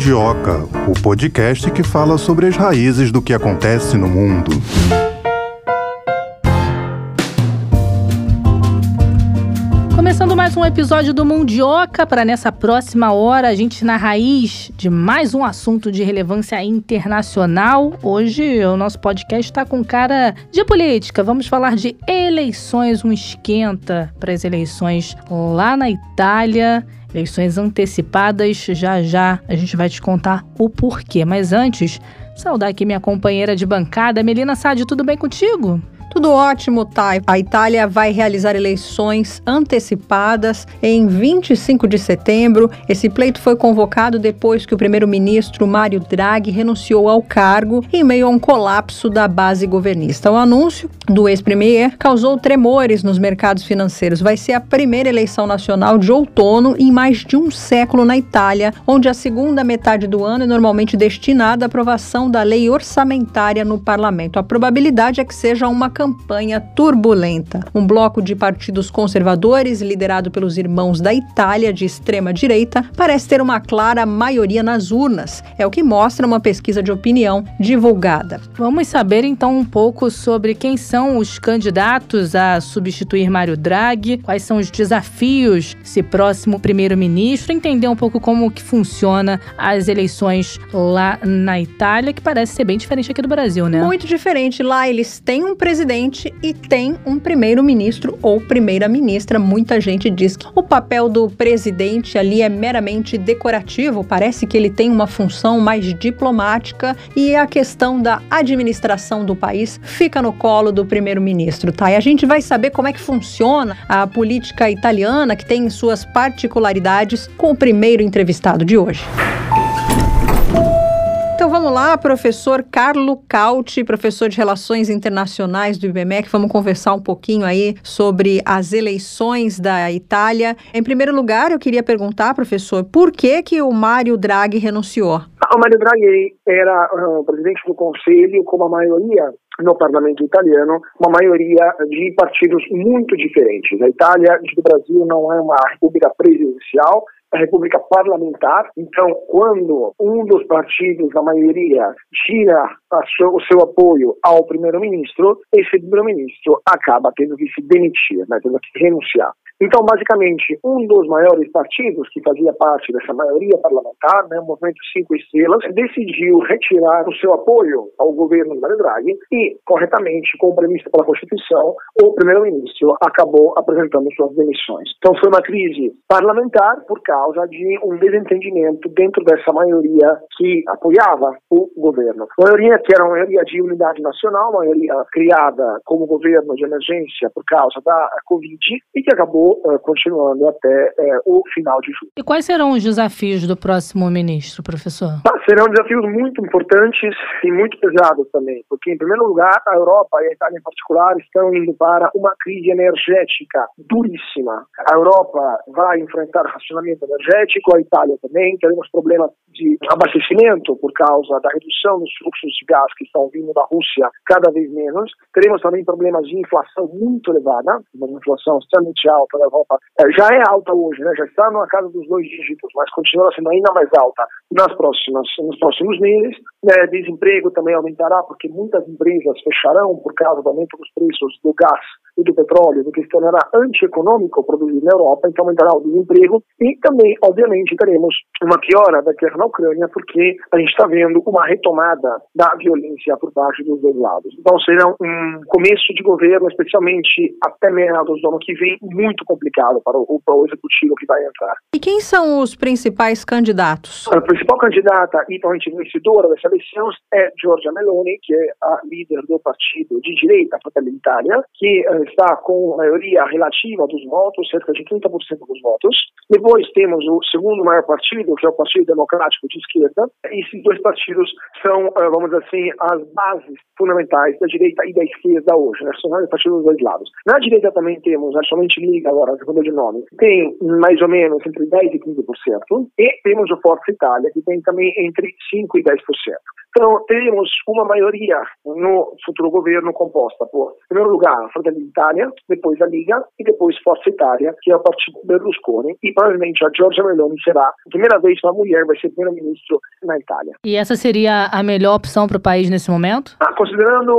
Mundioca, o podcast que fala sobre as raízes do que acontece no mundo. Começando mais um episódio do Mundioca, para nessa próxima hora a gente na raiz de mais um assunto de relevância internacional. Hoje o nosso podcast está com cara de política. Vamos falar de eleições, um esquenta para as eleições lá na Itália. Eleições antecipadas, já já a gente vai te contar o porquê. Mas antes, saudar aqui minha companheira de bancada, Melina Sade, tudo bem contigo? Tudo ótimo, Thay. A Itália vai realizar eleições antecipadas em 25 de setembro. Esse pleito foi convocado depois que o primeiro-ministro Mário Draghi renunciou ao cargo em meio a um colapso da base governista. O anúncio do ex-premier causou tremores nos mercados financeiros. Vai ser a primeira eleição nacional de outono em mais de um século na Itália, onde a segunda metade do ano é normalmente destinada à aprovação da lei orçamentária no parlamento. A probabilidade é que seja uma campanha turbulenta. Um bloco de partidos conservadores, liderado pelos irmãos da Itália de extrema direita, parece ter uma clara maioria nas urnas. É o que mostra uma pesquisa de opinião divulgada. Vamos saber então um pouco sobre quem são os candidatos a substituir Mário Draghi, quais são os desafios se próximo primeiro-ministro, entender um pouco como que funciona as eleições lá na Itália, que parece ser bem diferente aqui do Brasil, né? Muito diferente. Lá eles têm um presidente presidente e tem um primeiro-ministro ou primeira-ministra. Muita gente diz que o papel do presidente ali é meramente decorativo, parece que ele tem uma função mais diplomática e a questão da administração do país fica no colo do primeiro-ministro, tá? E a gente vai saber como é que funciona a política italiana, que tem suas particularidades, com o primeiro entrevistado de hoje. Vamos lá, professor Carlo Cauti, professor de Relações Internacionais do IBMEC. Vamos conversar um pouquinho aí sobre as eleições da Itália. Em primeiro lugar, eu queria perguntar, professor, por que que o Mário Draghi renunciou? O Mário Draghi era uh, presidente do Conselho com a maioria no parlamento italiano, uma maioria de partidos muito diferentes. A Itália, do Brasil, não é uma república presidencial, a República Parlamentar. Então, quando um dos partidos, da maioria, tira seu, o seu apoio ao primeiro-ministro, esse primeiro-ministro acaba tendo que se demitir, né, tendo que renunciar. Então, basicamente, um dos maiores partidos que fazia parte dessa maioria parlamentar, né, o Movimento Cinco Estrelas, decidiu retirar o seu apoio ao governo de Mario Draghi e, corretamente, como previsto pela Constituição, o primeiro-ministro acabou apresentando suas demissões. Então, foi uma crise parlamentar por causa de um desentendimento dentro dessa maioria que apoiava o governo. Maioria que era uma maioria de unidade nacional, uma maioria criada como governo de emergência por causa da Covid e que acabou uh, continuando até uh, o final de julho. E quais serão os desafios do próximo ministro, professor? Ah, serão desafios muito importantes e muito pesados também, porque, em primeiro lugar, a Europa e a Itália em particular estão indo para uma crise energética duríssima. A Europa vai enfrentar racionamento energético, a Itália também, teremos problemas de abastecimento por causa da redução dos fluxos de gás que estão vindo da Rússia cada vez menos. Teremos também problemas de inflação muito elevada, uma inflação extremamente alta da Europa é, já é alta hoje, né? já está na casa dos dois dígitos, mas continua sendo ainda mais alta nas próximas, nos próximos meses. Né? Desemprego também aumentará, porque muitas empresas fecharão por causa do aumento dos preços do gás e do petróleo, do que se tornará antieconômico produzir na Europa, então aumentará o desemprego. E também, obviamente, teremos uma piora da guerra na Ucrânia, porque a gente está vendo uma retomada da violência por parte dos dois lados. Então será um começo de governo, especialmente até meados do ano que vem, muito complicado para o, para o executivo que vai entrar. E quem são os principais candidatos? A principal candidata e provavelmente vencedora dessa eleição é Giorgia Meloni, que é a líder do partido de direita Fratelli d'Italia, que uh, está com maioria relativa dos votos, cerca de 30% dos votos. Depois temos o segundo maior partido, que é o Partido Democrático de Esquerda. E esses dois partidos são, uh, vamos dizer assim, as bases fundamentais da direita e da esquerda hoje, né? São partidos dos dois lados. Na direita também temos a somente Liga agora, segundo de nome, tem mais ou menos entre 10% e 15%, e temos o Forza Itália, que tem também entre 5% e 10%. Então, teremos uma maioria no futuro governo composta por, em primeiro lugar, a Fratelli d'Italia, depois a Liga e depois Forza Italia, que é o partido Berlusconi, e provavelmente a Giorgia Meloni será a primeira vez que uma mulher vai ser primeira-ministro na Itália. E essa seria a melhor opção para o país nesse momento? Ah, considerando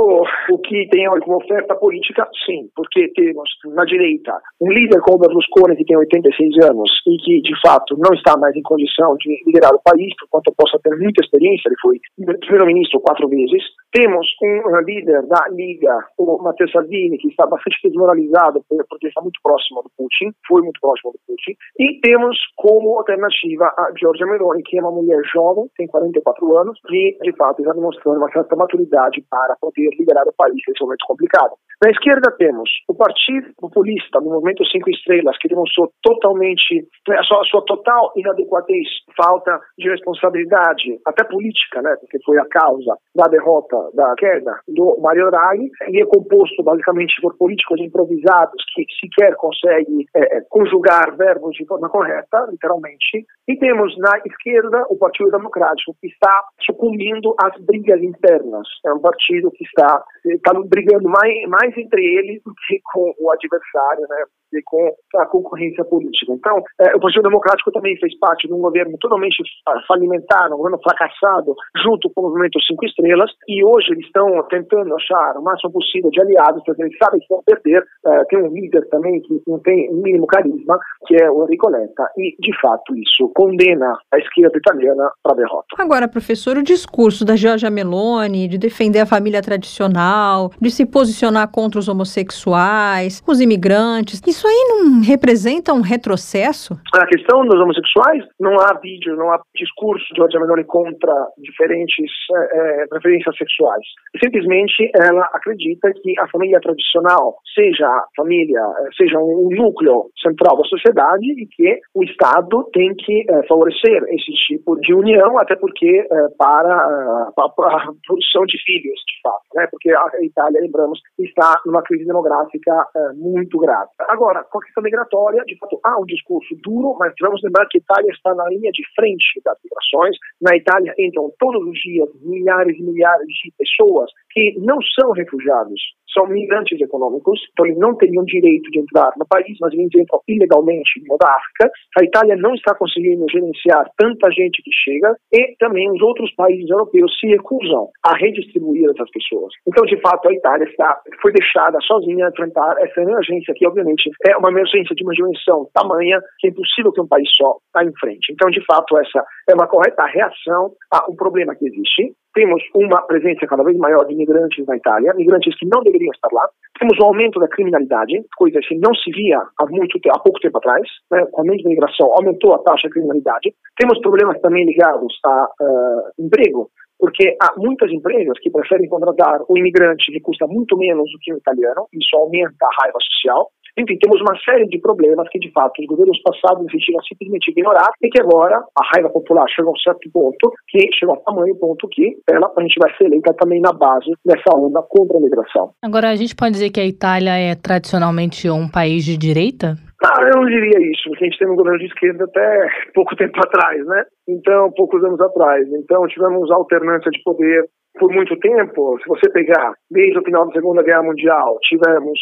o que tem como oferta política, sim, porque temos na direita um líder como Berlusconi que tem 86 anos e que de fato não está mais em condição de liderar o país, por quanto possa ter muita experiência, ele foi primeiro-ministro quatro vezes. Temos um líder da Liga, o Matteo Salvini, que está bastante desmoralizado porque está muito próximo do Putin, foi muito próximo do Putin. E temos como alternativa a Giorgia Meloni, que é uma mulher jovem, tem 44 anos, que de fato está demonstrando uma certa maturidade para poder liderar o país nesse momento complicado. Na esquerda temos o Partido Populista, no Movimento Cinco Estrelas, que demonstrou totalmente né, a sua, a sua total inadequatez, falta de responsabilidade, até política, né, porque foi a causa da derrota, da queda do Mario Draghi, e é composto basicamente por políticos improvisados que sequer conseguem é, conjugar verbos de forma correta, literalmente, e temos na esquerda o Partido Democrático, que está sucumbindo às brigas internas. É um partido que está, está brigando mais, mais entre eles do que com o adversário, né? Com a concorrência política. Então, é, o Partido Democrático também fez parte de um governo totalmente falimentar, um governo fracassado, junto com o Movimento Cinco Estrelas, e hoje eles estão tentando achar o máximo possível de aliados, porque eles sabem que vão perder. É, tem um líder também que não tem o mínimo carisma, que é o Enrico Letta, e, de fato, isso condena a esquerda italiana para a derrota. Agora, professor, o discurso da Giorgia Meloni de defender a família tradicional, de se posicionar contra os homossexuais, os imigrantes, isso isso aí não representa um retrocesso? A questão dos homossexuais, não há vídeo, não há discurso de Giorgia Meloni contra diferentes é, preferências sexuais. Simplesmente ela acredita que a família tradicional seja a família, eh, seja um núcleo central da sociedade e que o Estado tem que é, favorecer esse tipo de união, até porque é, para, para, a produção de filhos, de fato, né? porque a Itália, lembramos, está numa crise demográfica muito grave. Agora, Agora, com a questão migratória, de fato, há um discurso duro, mas vamos lembrar que a Itália está na linha de frente das migrações. Na Itália entram todos os dias milhares e milhares de pessoas que não são refugiados, são migrantes econômicos, então eles não teriam direito de entrar no país, mas eles entram ilegalmente da África. A Itália não está conseguindo gerenciar tanta gente que chega e também os outros países europeus se recusam a redistribuir essas pessoas. Então, de fato, a Itália está, foi deixada sozinha a enfrentar essa emergência que, obviamente, é uma emergência de uma dimensão tamanha que é impossível que um país só está em frente. Então, de fato, essa é uma correta reação a um problema que existe. Temos uma presença cada vez maior de imigrantes na Itália, migrantes que não deveriam estar lá. Temos um aumento da criminalidade, coisa que não se via há, muito, há pouco tempo atrás. Né? Com a imigração, aumentou a taxa de criminalidade. Temos problemas também ligados a uh, emprego porque há muitas empresas que preferem contratar o imigrante que custa muito menos do que o italiano, isso aumenta a raiva social. Enfim, temos uma série de problemas que, de fato, os governos passados decidiram simplesmente ignorar e que agora a raiva popular chegou a um certo ponto, que chegou a tamanho ponto que ela, a gente vai ser eleita também na base dessa onda contra a migração. Agora, a gente pode dizer que a Itália é tradicionalmente um país de direita? Ah, eu não diria isso, porque a gente tem um governo de esquerda até pouco tempo atrás, né? Então, poucos anos atrás. Então, tivemos alternância de poder por muito tempo, se você pegar desde o final da Segunda Guerra Mundial, tivemos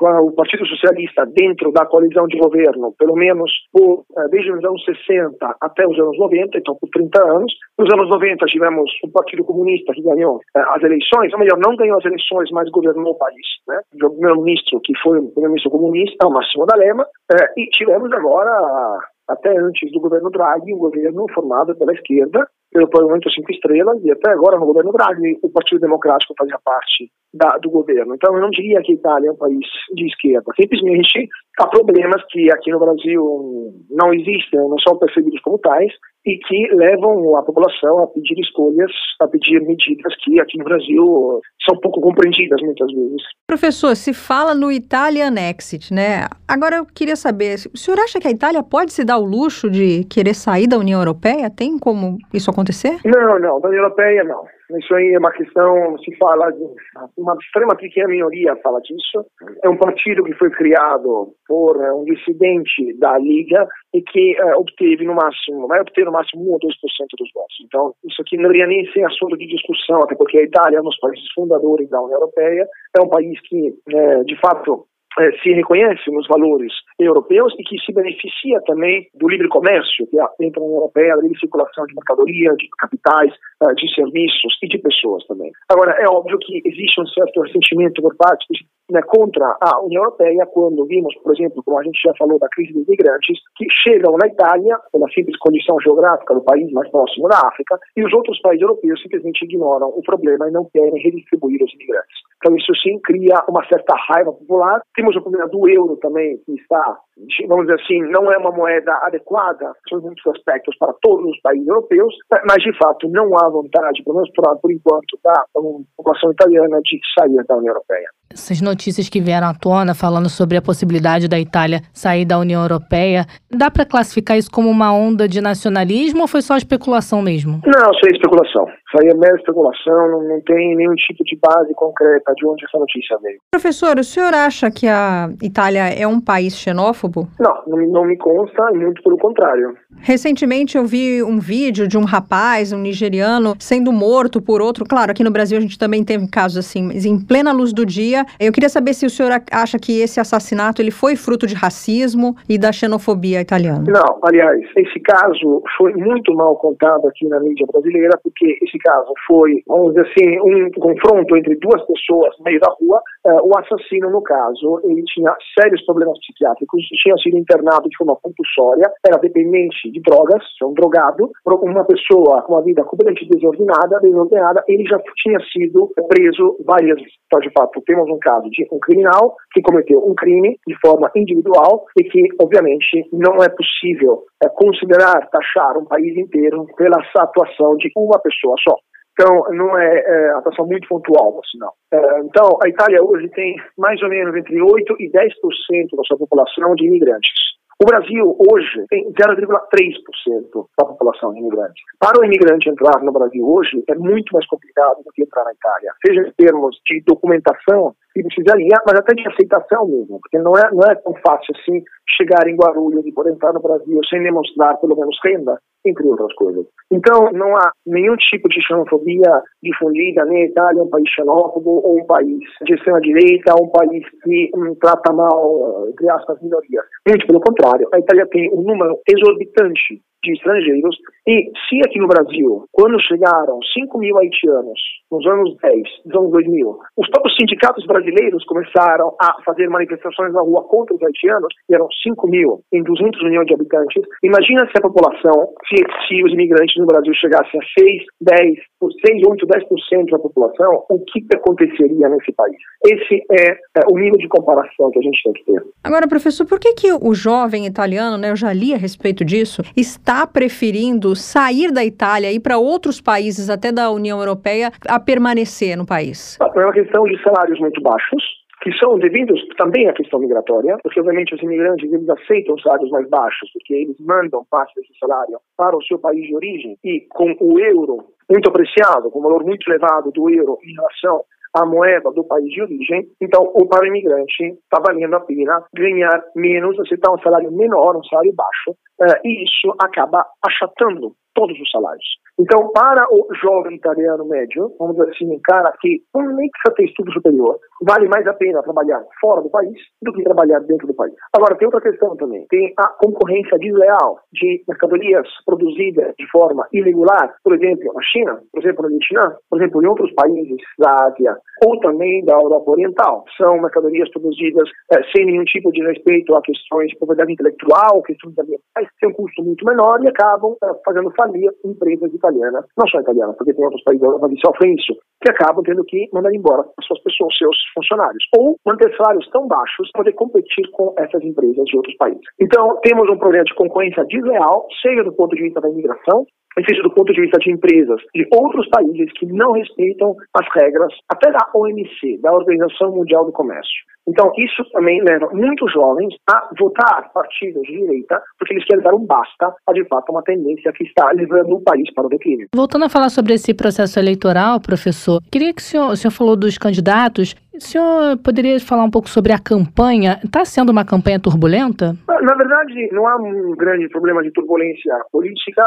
o Partido Socialista dentro da coalizão de governo, pelo menos por, eh, desde os anos 60 até os anos 90, então por 30 anos. Nos anos 90 tivemos o Partido Comunista que ganhou eh, as eleições, ou melhor, não ganhou as eleições, mas governou o país. Né? O primeiro-ministro, que foi o primeiro-ministro comunista, o Massimo D'Alema, eh, e tivemos agora até antes do governo Draghi, um governo formado pela esquerda, pelo Parlamento Cinco Estrelas, e até agora no governo Draghi, o Partido Democrático fazia parte da, do governo. Então eu não diria que a Itália é um país de esquerda. Simplesmente há problemas que aqui no Brasil não existem, não são percebidos como tais, e que levam a população a pedir escolhas, a pedir medidas que aqui no Brasil são pouco compreendidas muitas vezes. Professor, se fala no Italian Exit, né? Agora eu queria saber, o senhor acha que a Itália pode se dar o luxo de querer sair da União Europeia? Tem como isso acontecer? Acontecer? Não, não, da União Europeia não. Isso aí é uma questão, se fala, de uma extrema pequena minoria fala disso. É um partido que foi criado por uh, um dissidente da Liga e que uh, obteve no máximo, vai obter no máximo 1 ou 2% dos votos. Então, isso aqui não deveria nem ser assunto de discussão, até porque a Itália é um dos países fundadores da União Europeia, é um país que, uh, de fato, se reconhece nos valores europeus e que se beneficia também do livre comércio, que é da União Europeia, a livre circulação de mercadoria, de capitais, eh, de serviços e de pessoas também. Agora, é óbvio que existe um certo ressentimento por parte né, contra a União Europeia quando vimos, por exemplo, como a gente já falou da crise dos migrantes, que chegam na Itália, pela simples condição geográfica do país mais próximo da África, e os outros países europeus simplesmente ignoram o problema e não querem redistribuir os imigrantes. Então isso sim cria uma certa raiva popular. Temos o problema do euro também, que está, vamos dizer assim, não é uma moeda adequada, são muitos aspectos para todos os países europeus, mas de fato não há vontade, pelo menos por, por enquanto, da população italiana de sair da União Europeia. Essas notícias que vieram à tona falando sobre a possibilidade da Itália sair da União Europeia, dá para classificar isso como uma onda de nacionalismo ou foi só especulação mesmo? Não, isso é especulação. Isso aí é mera especulação, não, não tem nenhum tipo de base concreta de onde essa notícia veio. Professor, o senhor acha que a Itália é um país xenófobo? Não, não, não me consta, muito pelo contrário. Recentemente eu vi um vídeo de um rapaz, um nigeriano, sendo morto por outro. Claro, aqui no Brasil a gente também teve casos assim, mas em plena luz do dia. Eu queria saber se o senhor acha que esse assassinato ele foi fruto de racismo e da xenofobia italiana. Não, aliás, esse caso foi muito mal contado aqui na mídia brasileira, porque esse caso foi, vamos dizer assim, um confronto entre duas pessoas no meio da rua. Uh, o assassino, no caso, ele tinha sérios problemas psiquiátricos, tinha sido internado de forma compulsória, era dependente de drogas, é um drogado, uma pessoa com uma vida completamente desordenada, desordenada, ele já tinha sido preso várias vezes. Então, de fato, temos um caso de um criminal que cometeu um crime de forma individual e que, obviamente, não é possível é, considerar, taxar um país inteiro pela atuação de uma pessoa só. Então, não é, é atuação muito pontual, por sinal. É, então, a Itália hoje tem mais ou menos entre 8% e 10% da sua população de imigrantes. O Brasil hoje tem 0,3% da população de imigrantes. Para o imigrante entrar no Brasil hoje é muito mais complicado do que entrar na Itália, seja em termos de documentação que precisaria, mas até de aceitação mesmo, porque não é, não é tão fácil assim chegar em Guarulhos e poder entrar no Brasil sem demonstrar pelo menos renda, entre outras coisas. Então, não há nenhum tipo de xenofobia difundida, nem a Itália é um país xenófobo, ou um país de extrema-direita, ou um país que hum, trata mal, entre aspas, minorias. Muito pelo contrário, a Itália tem um número exorbitante de estrangeiros. E se aqui no Brasil, quando chegaram 5 mil haitianos, nos anos 10, nos anos 2000, os próprios sindicatos brasileiros começaram a fazer manifestações na rua contra os haitianos, e eram 5 mil em 200 milhões de habitantes, imagina se a população, se, se os imigrantes no Brasil chegassem a 6, 10, 6, 8, 10% da população, o que aconteceria nesse país? Esse é, é, o nível de comparação que a gente tem que ter. Agora, professor, por que, que o jovem italiano, né, eu já li a respeito disso, está preferindo sair da Itália e ir para outros países, até da União Europeia, a permanecer no país? É uma questão de salários muito baixos, que são devidos também à questão migratória, porque obviamente os imigrantes eles aceitam salários mais baixos, porque eles mandam parte desse salário para o seu país de origem e com o euro muito apreciado, com o valor muito elevado do euro em relação à moeda do país de origem, então o para o imigrante está valendo a pena ganhar menos, aceitar um salário menor, um salário baixo, uh, e isso acaba achatando todos os salários. Então, para o jovem italiano médio, vamos dizer assim, um cara que nem precisa ter estudo superior, vale mais a pena trabalhar fora do país do que trabalhar dentro do país. Agora, tem outra questão também. Tem a concorrência desleal de mercadorias produzidas de forma irregular, por exemplo, na China, por exemplo, no Vietnã, por exemplo, em outros países da Ásia ou também da Europa Oriental. São mercadorias produzidas é, sem nenhum tipo de respeito a questões de propriedade intelectual, questões ambientais, tem um custo muito menor e acabam é, fazendo falir empresas italianas, não só italianas, porque tem outros países da Europa que sofrem isso, que acabam tendo que mandar embora as suas pessoas, seus funcionários, ou manter salários tão baixos para poder competir com essas empresas de outros países. Então, temos um problema de concorrência desleal, seja do ponto de vista da imigração, seja do ponto de vista de empresas de outros países que não respeitam as regras, até da OMC, da Organização Mundial do Comércio. Então, isso também leva muitos jovens a votar partidos de direita, porque eles querem dar um basta a, de fato, uma tendência que está levando o país para o declínio. Voltando a falar sobre esse processo eleitoral, professor, queria que o senhor, o senhor falou dos candidatos, o senhor poderia falar um pouco sobre a campanha? Está sendo uma campanha turbulenta? Na verdade, não há um grande problema de turbulência política.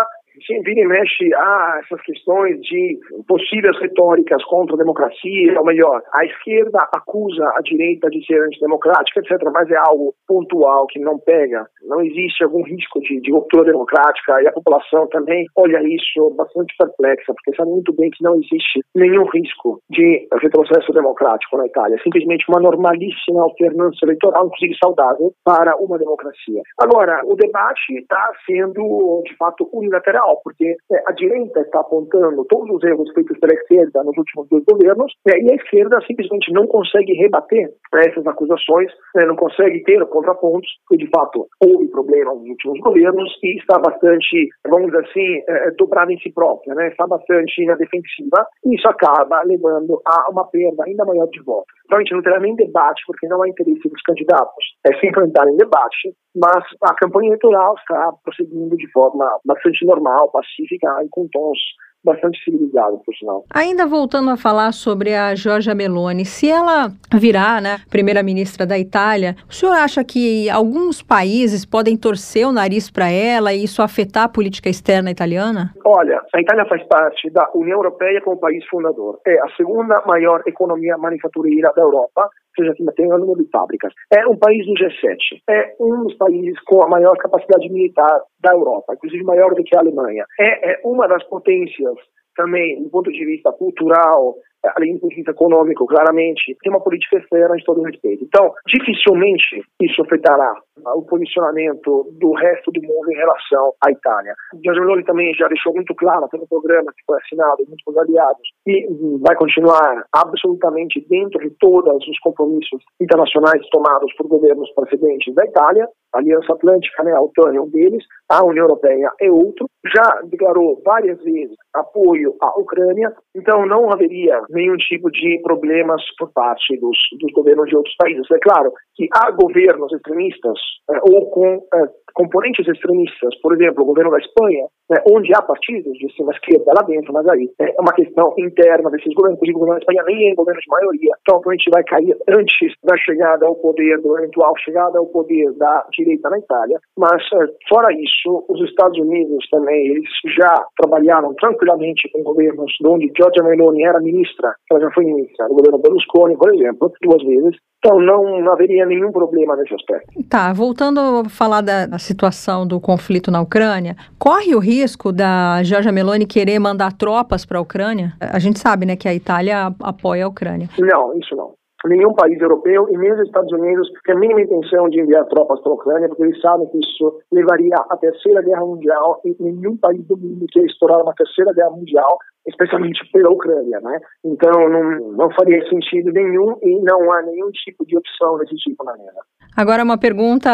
Sim, vira e mexe a essas questões de possíveis retóricas contra a democracia, ou melhor, a esquerda acusa a direita de ser antidemocrática, etc., mas é algo pontual que não pega. Não existe algum risco de, de ruptura democrática e a população também olha isso bastante perplexa, porque sabe muito bem que não existe nenhum risco de retrocesso democrático na Itália. Simplesmente uma normalíssima alternância eleitoral, inclusive saudável, para uma democracia. Agora, o debate está sendo, de fato, unilateral porque é, a direita está apontando todos os erros feitos pela esquerda nos últimos dois governos é, e a esquerda simplesmente não consegue rebater essas acusações, né, não consegue ter contrapontos, porque de fato houve problemas nos últimos governos e está bastante, vamos dizer assim, é, dobrada em si própria, né, está bastante na defensiva e isso acaba levando a uma perda ainda maior de votos. Então a gente não terá nem debate, porque não há interesse dos candidatos é, se enfrentarem em debate, mas a campanha eleitoral está prosseguindo de forma bastante normal, pacífica e com tons bastante civilizado, por sinal. Ainda voltando a falar sobre a Giorgia Meloni, se ela virar, né, primeira-ministra da Itália, o senhor acha que alguns países podem torcer o nariz para ela e isso afetar a política externa italiana? Olha, a Itália faz parte da União Europeia como país fundador. É a segunda maior economia manufatureira da Europa seja, que tem um número de fábricas. É um país do G7. É um dos países com a maior capacidade militar da Europa, inclusive maior do que a Alemanha. É, é uma das potências também, do ponto de vista cultural, além do ponto de vista econômico, claramente, tem uma política externa de todo respeito. Então, dificilmente isso afetará o posicionamento do resto do mundo em relação à Itália. Giorgio Meloni também já deixou muito claro pelo programa que foi assinado muitos os aliados que vai continuar absolutamente dentro de todos os compromissos internacionais tomados por governos precedentes da Itália. A Aliança Atlântica, né, a OTAN é um deles, a União Europeia é outro. Já declarou várias vezes apoio à Ucrânia, então não haveria nenhum tipo de problemas por parte dos, dos governos de outros países. É claro que há governos extremistas eh, ou com eh, componentes extremistas, por exemplo, o governo da Espanha, né, onde há partidos de extrema esquerda lá dentro, mas aí é uma questão interna desses governos, inclusive o governo da Espanha nem é governo de maioria, então a gente vai cair antes da chegada ao poder, do eventual chegada ao poder da direita na Itália, mas eh, fora isso, os Estados Unidos também, eles já trabalharam tranquilamente com governos onde Giorgia Meloni era ministra, ela já foi ministra, do governo Berlusconi, por exemplo, duas vezes, então não, haveria nenhum problema nesse aspecto. Tá, voltando a falar da situação do conflito na Ucrânia, corre o risco da Giorgia Meloni querer mandar tropas para a Ucrânia? A gente sabe, né, que a Itália apoia a Ucrânia. Não, isso não nenhum país europeu e nem os Estados Unidos tem a mínima intenção de enviar tropas para a Ucrânia, porque eles sabem que isso levaria à Terceira Guerra Mundial e nenhum país do mundo quer estourar uma Terceira Guerra Mundial, especialmente pela Ucrânia, né? Então não, não faria sentido nenhum e não há nenhum tipo de opção desse tipo na guerra. Agora uma pergunta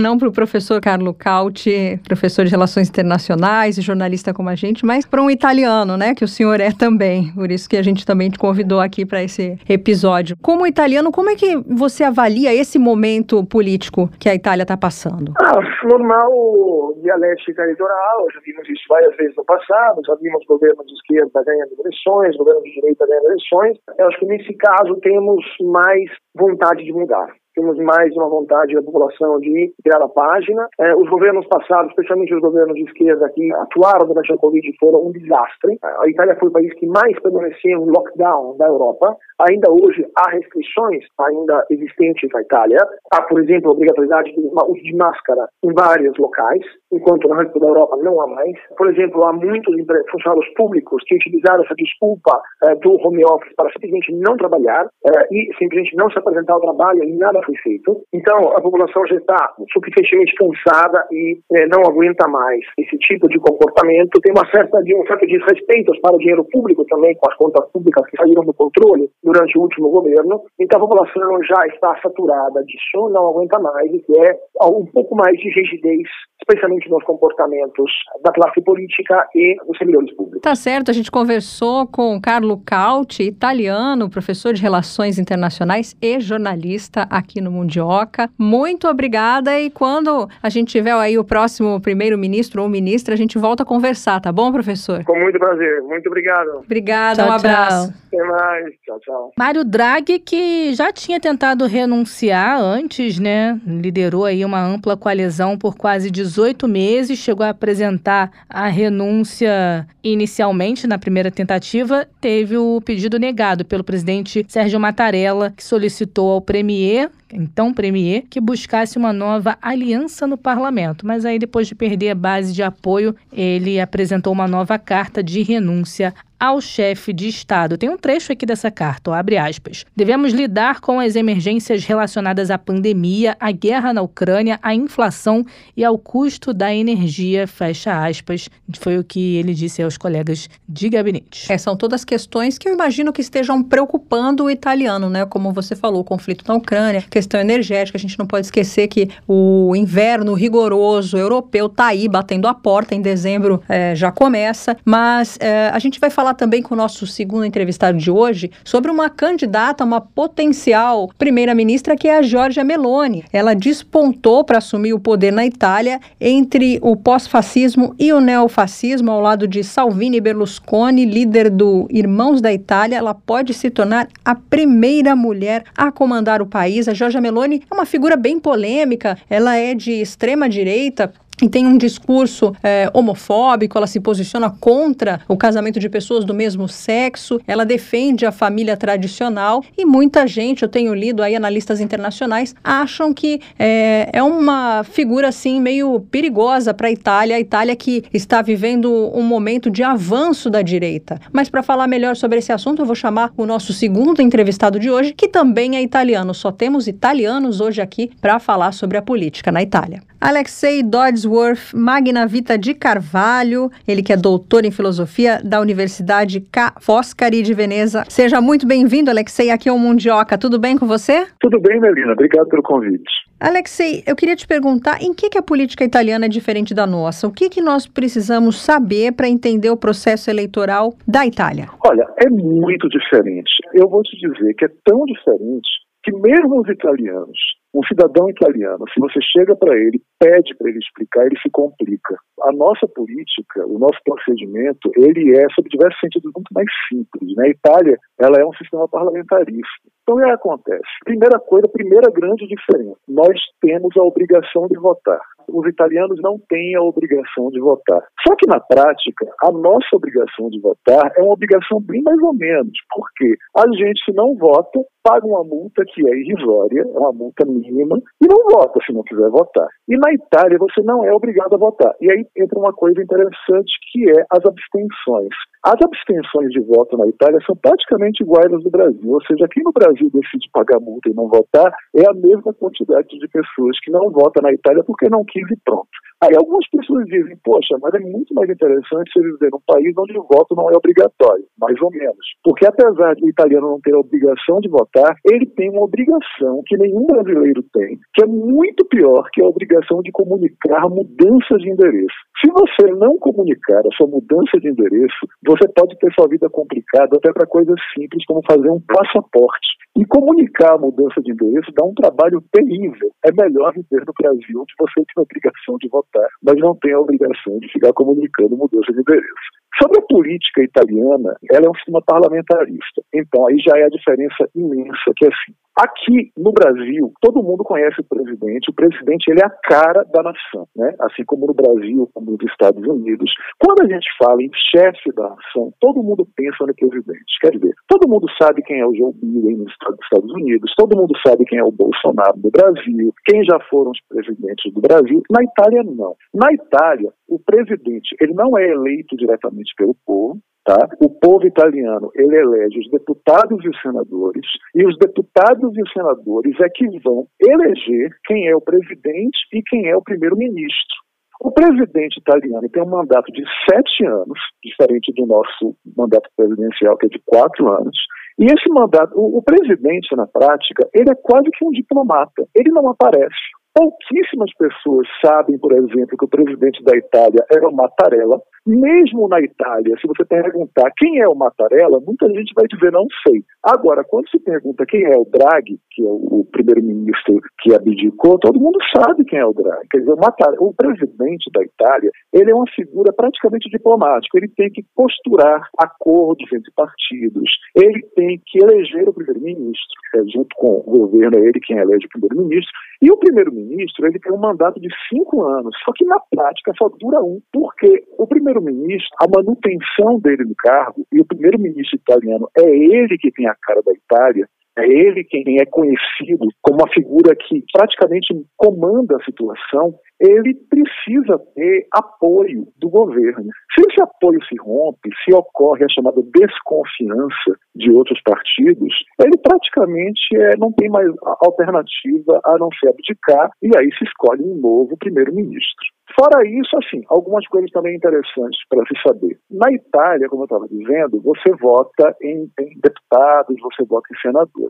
não para o professor Carlo Cauti, professor de Relações Internacionais e jornalista como a gente, mas para um italiano, né, que o senhor é também. Por isso que a gente também te convidou aqui para esse episódio. Como italiano, como é que você avalia esse momento político que a Itália está passando? Ah, normal dialética eleitoral, já vimos isso várias vezes no passado, já vimos governos de esquerda ganhando eleições, governos de direita ganhando eleições. Eu acho que nesse caso temos mais vontade de mudar temos mais uma vontade da população de criar a página. É, os governos passados, especialmente os governos de esquerda que atuaram durante a Covid, foram um desastre. A Itália foi o país que mais permaneceu em lockdown da Europa. Ainda hoje há restrições ainda existentes na Itália. Há, por exemplo, a obrigatoriedade de uso de máscara em vários locais, enquanto no resto da Europa não há mais. Por exemplo, há muitos funcionários públicos que utilizaram essa desculpa é, do home office para simplesmente não trabalhar é, e simplesmente não se apresentar ao trabalho e nada foi feito. Então, a população já está suficientemente cansada e é, não aguenta mais esse tipo de comportamento. Tem uma certa, de um certo desrespeito para o dinheiro público também, com as contas públicas que saíram do controle durante o último governo. Então, a população já está saturada disso, não aguenta mais e quer um pouco mais de rigidez, especialmente nos comportamentos da classe política e dos servidores públicos. Tá certo, a gente conversou com Carlo Cauti, italiano, professor de Relações Internacionais e jornalista aqui no Mundioca. Muito obrigada e quando a gente tiver aí o próximo primeiro-ministro ou ministra, a gente volta a conversar, tá bom, professor? Com muito prazer. Muito obrigado. Obrigada, tchau, um abraço. Tchau. Até mais. Tchau, tchau. Mário Draghi, que já tinha tentado renunciar antes, né? Liderou aí uma ampla coalizão por quase 18 meses, chegou a apresentar a renúncia inicialmente na primeira tentativa, teve o pedido negado pelo presidente Sérgio Mattarella, que solicitou ao premier, então premier, que buscasse uma nova aliança no parlamento. Mas aí, depois de perder a base de apoio, ele apresentou uma nova carta de renúncia ao chefe de Estado. Tem um trecho aqui dessa carta, ó, abre aspas. Devemos lidar com as emergências relacionadas à pandemia, à guerra na Ucrânia, à inflação e ao custo da energia, fecha aspas. Foi o que ele disse aos colegas de gabinete. É, são todas questões que eu imagino que estejam preocupando o italiano, né? Como você falou, o conflito na Ucrânia, questão energética, a gente não pode esquecer que o inverno rigoroso europeu está aí batendo a porta, em dezembro é, já começa, mas é, a gente vai falar também com o nosso segundo entrevistado de hoje sobre uma candidata, uma potencial primeira-ministra, que é a Giorgia Meloni. Ela despontou para assumir o poder na Itália entre o pós-fascismo e o neofascismo, ao lado de Salvini Berlusconi, líder do Irmãos da Itália. Ela pode se tornar a primeira mulher a comandar o país. A Giorgia Meloni é uma figura bem polêmica, ela é de extrema direita, e tem um discurso é, homofóbico, ela se posiciona contra o casamento de pessoas do mesmo sexo, ela defende a família tradicional e muita gente, eu tenho lido aí analistas internacionais, acham que é, é uma figura assim meio perigosa para a Itália, a Itália que está vivendo um momento de avanço da direita. Mas para falar melhor sobre esse assunto, eu vou chamar o nosso segundo entrevistado de hoje, que também é italiano. Só temos italianos hoje aqui para falar sobre a política na Itália. Alexei Dodsworth Magna Vita de Carvalho, ele que é doutor em filosofia da Universidade Ca Foscari de Veneza. Seja muito bem-vindo, Alexei, aqui ao Mundioca. Tudo bem com você? Tudo bem, Melina. Obrigado pelo convite. Alexei, eu queria te perguntar em que, que a política italiana é diferente da nossa? O que, que nós precisamos saber para entender o processo eleitoral da Itália? Olha, é muito diferente. Eu vou te dizer que é tão diferente que mesmo os italianos um cidadão italiano, se você chega para ele, pede para ele explicar, ele se complica. A nossa política, o nosso procedimento, ele é, sob diversos sentidos, muito mais simples. Né? A Itália, ela é um sistema parlamentarista. Então, o que acontece? Primeira coisa, primeira grande diferença, nós temos a obrigação de votar. Os italianos não têm a obrigação de votar. Só que, na prática, a nossa obrigação de votar é uma obrigação bem mais ou menos. porque A gente, se não vota, paga uma multa que é irrisória, é uma multa mínima, e não vota se não quiser votar. E na Itália você não é obrigado a votar. E aí entra uma coisa interessante que é as abstenções. As abstenções de voto na Itália são praticamente iguais às do Brasil, ou seja, quem no Brasil decide pagar multa e não votar é a mesma quantidade de pessoas que não votam na Itália porque não quis e pronto. Aí algumas pessoas dizem, poxa, mas é muito mais interessante você viver num país onde o voto não é obrigatório, mais ou menos. Porque apesar de o italiano não ter a obrigação de votar, ele tem uma obrigação que nenhum brasileiro tem, que é muito pior que a obrigação de comunicar mudanças de endereço. Se você não comunicar a sua mudança de endereço, você pode ter sua vida complicada até para coisas simples como fazer um passaporte. E comunicar a mudança de endereço dá um trabalho terrível. É melhor viver no Brasil onde você tem a obrigação de votar, mas não tem a obrigação de ficar comunicando mudança de endereço. Sobre a política italiana, ela é um sistema parlamentarista. Então, aí já é a diferença imensa, que é assim. Aqui no Brasil, todo mundo conhece o presidente. O presidente ele é a cara da nação, né? Assim como no Brasil, como nos Estados Unidos. Quando a gente fala em chefe da nação, todo mundo pensa no presidente. Quer dizer, todo mundo sabe quem é o Joe Biden nos Estados Unidos, todo mundo sabe quem é o Bolsonaro no Brasil, quem já foram os presidentes do Brasil. Na Itália, não. Na Itália, o presidente ele não é eleito diretamente pelo povo, Tá? O povo italiano ele elege os deputados e os senadores, e os deputados e os senadores é que vão eleger quem é o presidente e quem é o primeiro-ministro. O presidente italiano tem um mandato de sete anos, diferente do nosso mandato presidencial, que é de quatro anos. E esse mandato, o, o presidente, na prática, ele é quase que um diplomata. Ele não aparece. Pouquíssimas pessoas sabem, por exemplo, que o presidente da Itália era o Mattarella. Mesmo na Itália, se você perguntar quem é o Mattarella, muita gente vai dizer não sei. Agora, quando se pergunta quem é o Draghi, que é o primeiro-ministro que abdicou, todo mundo sabe quem é o Draghi. Quer dizer, o, Mattarella, o presidente da Itália, ele é uma figura praticamente diplomática. Ele tem que posturar acordos entre partidos. Ele tem que eleger o primeiro-ministro, é, junto com o governo, é ele quem elege o primeiro-ministro. E o primeiro-ministro, ele tem um mandato de cinco anos, só que na prática só dura um, porque o primeiro-ministro, a manutenção dele no cargo, e o primeiro-ministro italiano é ele que tem a cara da Itália, é ele quem é conhecido como uma figura que praticamente comanda a situação. Ele precisa ter apoio do governo. Se esse apoio se rompe, se ocorre a chamada desconfiança de outros partidos, ele praticamente é, não tem mais alternativa a não ser abdicar e aí se escolhe um novo primeiro-ministro. Fora isso, assim, algumas coisas também interessantes para se saber. Na Itália, como eu estava dizendo, você vota em, em, deputados, você vota em senadores.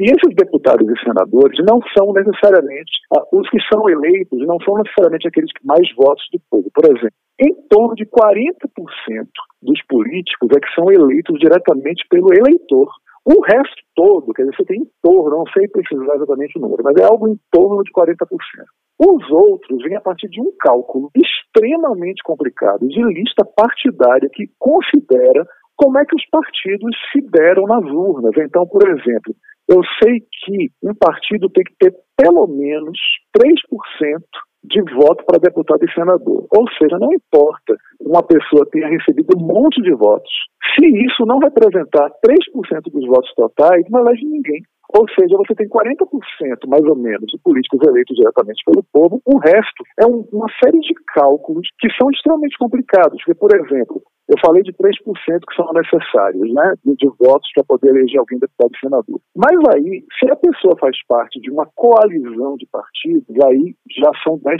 E esses deputados e senadores não são necessariamente, ah, os que são eleitos não são necessariamente aqueles que mais votos do povo. Por exemplo, em torno de 40% dos políticos é que são eleitos diretamente pelo eleitor. O resto todo, quer dizer, você tem em torno, não sei precisar exatamente o número, mas é algo em torno de 40%. Os outros vêm a partir de um cálculo extremamente complicado de lista partidária que considera como é que os partidos se deram nas urnas. Então, por exemplo, eu sei que um partido tem que ter pelo menos 3% de voto para deputado e senador. Ou seja, não importa uma pessoa tenha recebido um monte de votos, se isso não representar 3% dos votos totais, não elege ninguém. Ou seja, você tem 40% mais ou menos de políticos eleitos diretamente pelo povo, o resto é um, uma série de cálculos que são extremamente complicados. Porque, por exemplo, eu falei de 3% que são necessários, né, de, votos para poder eleger alguém deputado e senador. Mas aí, se a pessoa faz parte de uma coalizão de partidos, aí já são 10%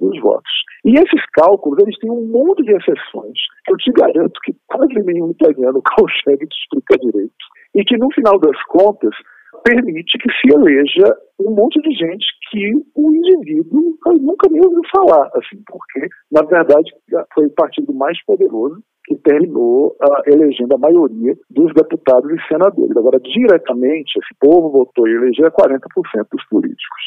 dos votos. E esses cálculos, eles têm um monte de exceções. Eu te garanto que quase nenhum italiano consegue te explicar direito. E que, no final das contas, permite que se eleja um monte de gente que o indivíduo nunca nem ouviu falar, assim, porque, na verdade, foi o partido mais poderoso que terminou uh, elegendo a maioria dos deputados e senadores. Agora, diretamente, esse povo votou e elegeu 40% dos políticos.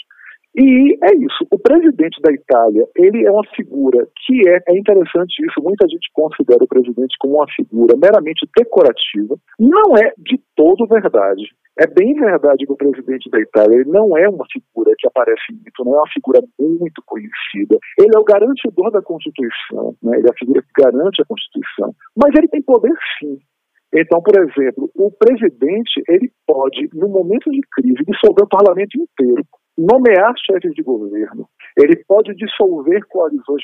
E é isso. O presidente da Itália, ele é uma figura que é, é interessante isso. Muita gente considera o presidente como uma figura meramente decorativa. Não é de todo verdade. É bem verdade que o presidente da Itália ele não é uma figura que aparece muito, não é uma figura muito conhecida. Ele é o garantidor da Constituição, né? ele é a figura que garante a Constituição. Mas ele tem poder sim. Então, por exemplo, o presidente ele pode, no momento de crise, dissolver o parlamento inteiro nomear chefes de governo, ele pode dissolver coalizões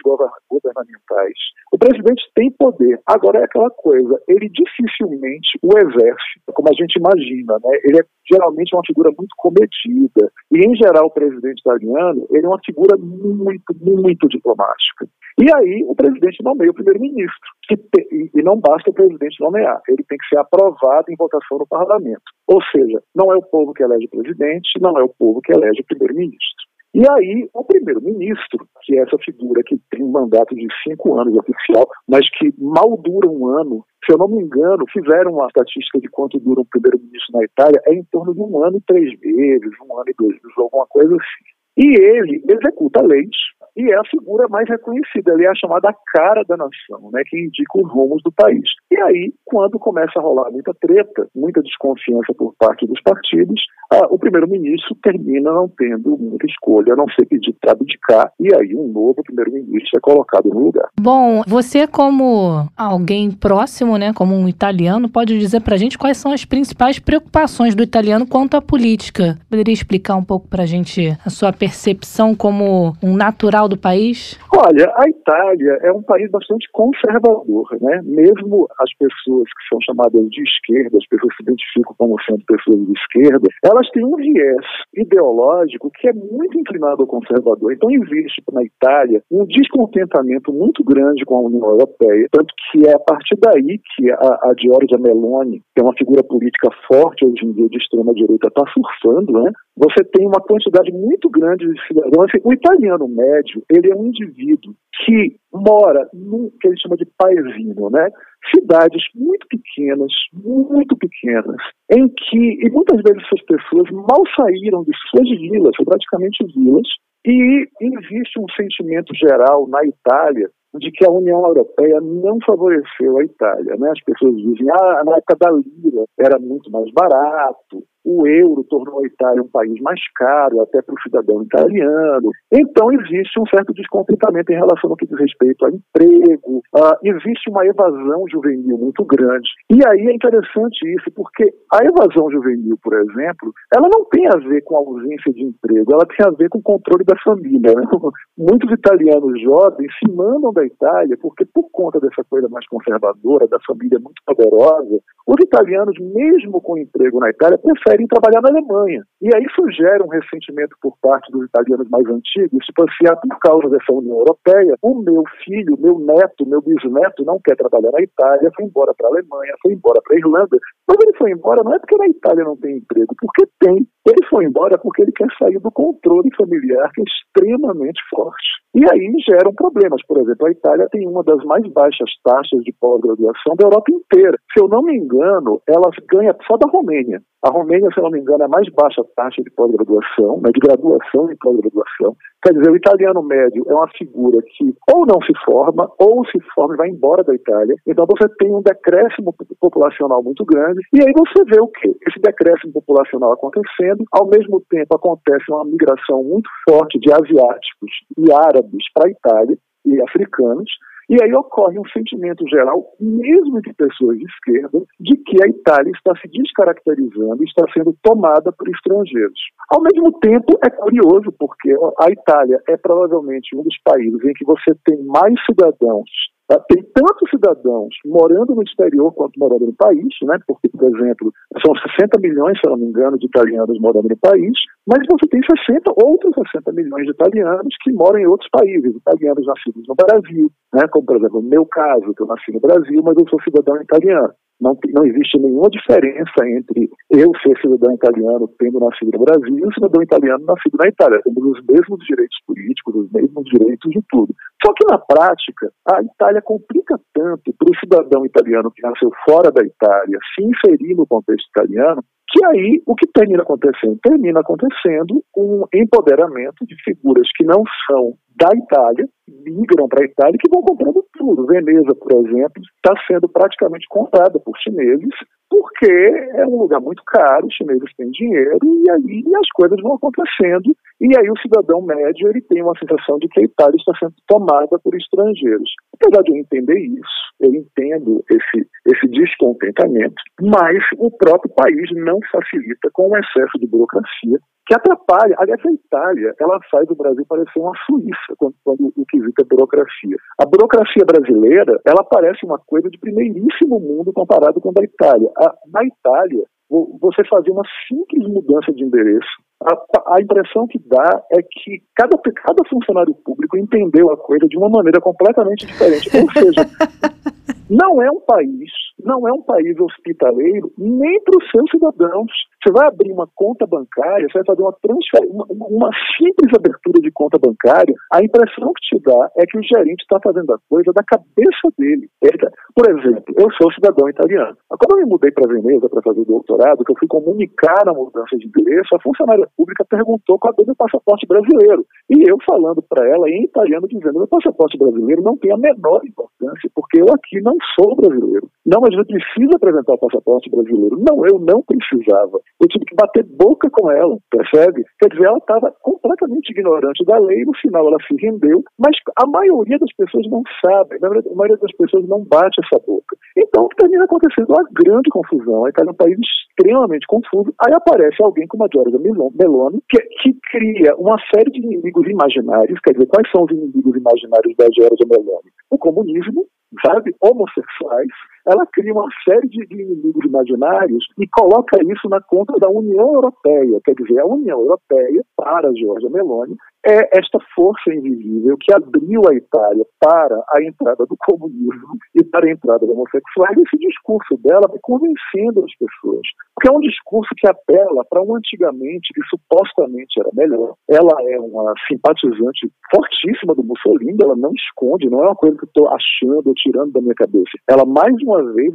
governamentais. O presidente tem poder. Agora é aquela coisa, ele dificilmente o exerce, como a gente imagina, né? Ele é geralmente uma figura muito comedida. E, em geral, o presidente italiano, ele é uma figura muito, muito diplomática. E aí o presidente nomeia o primeiro-ministro. E não basta o presidente nomear, ele tem que ser aprovado em votação no parlamento. Ou seja, não é o povo que elege o presidente, não é o povo que elege o primeiro-ministro. E aí, o primeiro-ministro, que é essa figura que tem um mandato de cinco anos oficial, mas que mal dura um ano, se eu não me engano, fizeram uma estatística de quanto dura um primeiro-ministro na Itália, é em torno de um ano e três meses, um ano e dois meses, alguma coisa assim. E ele executa leis e é a figura mais reconhecida, ele é a chamada cara da nação, né, que indica os rumos do país. E aí, quando começa a rolar muita treta, muita desconfiança por parte dos partidos, o primeiro-ministro termina não tendo muita escolha, a não ser pedir para abdicar, e aí um novo primeiro-ministro é colocado no lugar. Bom, você como alguém próximo, né, como um italiano, pode dizer para a gente quais são as principais preocupações do italiano quanto à política? Poderia explicar um pouco para a gente a sua percepção como um natural do país? Olha, a Itália é um país bastante conservador, né? Mesmo as pessoas que são chamadas de esquerda, as pessoas que se identificam como sendo pessoas de esquerda, elas têm um viés ideológico que é muito inclinado ao conservador. Então existe na Itália um descontentamento muito grande com a União Europeia, tanto que é a partir daí que a, a Giorgia Meloni, que é uma figura política forte hoje em dia de extrema direita, está surfando, né? Você tem uma quantidade muito grande de cidadãos. O italiano médio, ele é um indivíduo que mora no que ele chama de paesino, né? Cidades muito pequenas, muito pequenas, em que, e muitas vezes essas pessoas mal saíram de suas vilas, são praticamente vilas, e existe um sentimento geral na Itália de que a União Europeia não favoreceu a Itália. Né? As pessoas dizem, ah, na época da lira era muito mais barato, o euro tornou a Itália um país mais caro, até para o cidadão italiano. Então, existe um certo descontentamento em relação ao que diz respeito a emprego, uh, existe uma evasão juvenil muito grande. E aí é interessante isso, porque a evasão juvenil, por exemplo, ela não tem a ver com a ausência de emprego, ela tem a ver com o controle da família. Né? Muitos italianos jovens se mandam da Itália porque, por conta dessa coisa mais conservadora, da família muito poderosa, os italianos, mesmo com emprego na Itália, preferem trabalhar na Alemanha. E aí isso gera um ressentimento por parte dos italianos mais antigos, tipo assim, ah, por causa dessa União Europeia, o meu filho, meu neto, meu bisneto não quer trabalhar na Itália, foi embora para a Alemanha, foi embora para a Irlanda. Mas ele foi embora não é porque na Itália não tem emprego, porque tem. Ele foi embora porque ele quer sair do controle familiar que é extremamente forte. E aí geram problemas. Por exemplo, a Itália tem uma das mais baixas taxas de pós-graduação da Europa inteira. Se eu não me engano, ela ganha só da Romênia. A Romênia, se eu não me engano, é a mais baixa taxa de pós-graduação, né, de graduação e pós-graduação. Quer dizer, o italiano médio é uma figura que ou não se forma, ou se forma e vai embora da Itália. Então você tem um decréscimo populacional muito grande. E aí você vê o quê? Esse decréscimo populacional acontecendo, ao mesmo tempo acontece uma migração muito forte de asiáticos e árabes para a Itália e africanos. E aí ocorre um sentimento geral, mesmo de pessoas de esquerda, de que a Itália está se descaracterizando está sendo tomada por estrangeiros. Ao mesmo tempo, é curioso, porque a Itália é provavelmente um dos países em que você tem mais cidadãos Tá? Tem tantos cidadãos morando no exterior quanto morando no país, né? porque, por exemplo, são 60 milhões, se eu não me engano, de italianos morando no país, mas você tem 60, outros 60 milhões de italianos que moram em outros países, italianos nascidos no Brasil, né? como, por exemplo, no meu caso, que eu nasci no Brasil, mas eu sou cidadão italiano. Não, não existe nenhuma diferença entre eu ser cidadão italiano tendo nascido no Brasil e o cidadão italiano nascido na Itália. Temos os mesmos direitos políticos, os mesmos direitos de tudo. Só que na prática, a Itália complica tanto para o cidadão italiano que nasceu fora da Itália se inserir no contexto italiano, que aí o que termina acontecendo? Termina acontecendo um empoderamento de figuras que não são da Itália, migram para a Itália que vão comprando tudo. Veneza, por exemplo, está sendo praticamente comprada por chineses, porque é um lugar muito caro, os chineses têm dinheiro e aí as coisas vão acontecendo. E aí o cidadão médio ele tem uma sensação de que a Itália está sendo tomada por estrangeiros. Apesar de eu entender isso, eu entendo esse, esse descontentamento, mas o próprio país não facilita com o excesso de burocracia que atrapalha. Aliás, a Itália, ela faz o Brasil parecer uma Suíça quando, quando o quesito é burocracia. A burocracia brasileira, ela parece uma coisa de primeiríssimo mundo comparado com a da Itália. A, na Itália, você fazer uma simples mudança de endereço, a, a, impressão que dá é que cada, cada funcionário público entendeu a coisa de uma maneira completamente diferente. Ou seja, não é um país, não é um país hospitaleiro nem para os seus cidadãos. Você vai abrir uma conta bancária, você vai fazer uma uma, uma, simples abertura de conta bancária, a impressão que te dá é que o gerente está fazendo a coisa da cabeça dele. Ele, por exemplo, eu sou cidadão italiano. Quando eu me mudei para Veneza para fazer o doutorado, que eu fui comunicar a mudança de endereço, a funcionária pública perguntou qual é o passaporte brasileiro. E eu falando para ela em italiano, dizendo: meu passaporte brasileiro não tem a menor importância, porque eu aqui não sou brasileiro. Não, você precisa apresentar o passaporte brasileiro. Não, eu não precisava. Eu tive que bater boca com ela, percebe? Quer dizer, ela estava completamente ignorante da lei, no final ela se rendeu, mas a maioria das pessoas não sabe, a maioria das pessoas não bate essa boca. Então, termina acontecendo uma grande confusão. A Itália é um país extremamente confuso. Aí aparece alguém como a Giorgia Meloni, que, que cria uma série de inimigos imaginários, quer dizer, quais são os inimigos imaginários da Georgia Meloni? O comunismo, sabe, homossexuais, ela cria uma série de, inimigos imaginários e coloca isso na conta da União Europeia. Quer dizer, a União Europeia, para a Giorgia Meloni, é esta força invisível que abriu a Itália para a entrada do comunismo e para a entrada do homossexuais. Esse discurso dela vai convencendo as pessoas. Porque é um discurso que apela para um antigamente que supostamente era melhor. Ela é uma simpatizante fortíssima do Mussolini, ela não esconde, não é uma coisa que estou achando ou tirando da minha cabeça. Ela mais uma uma vez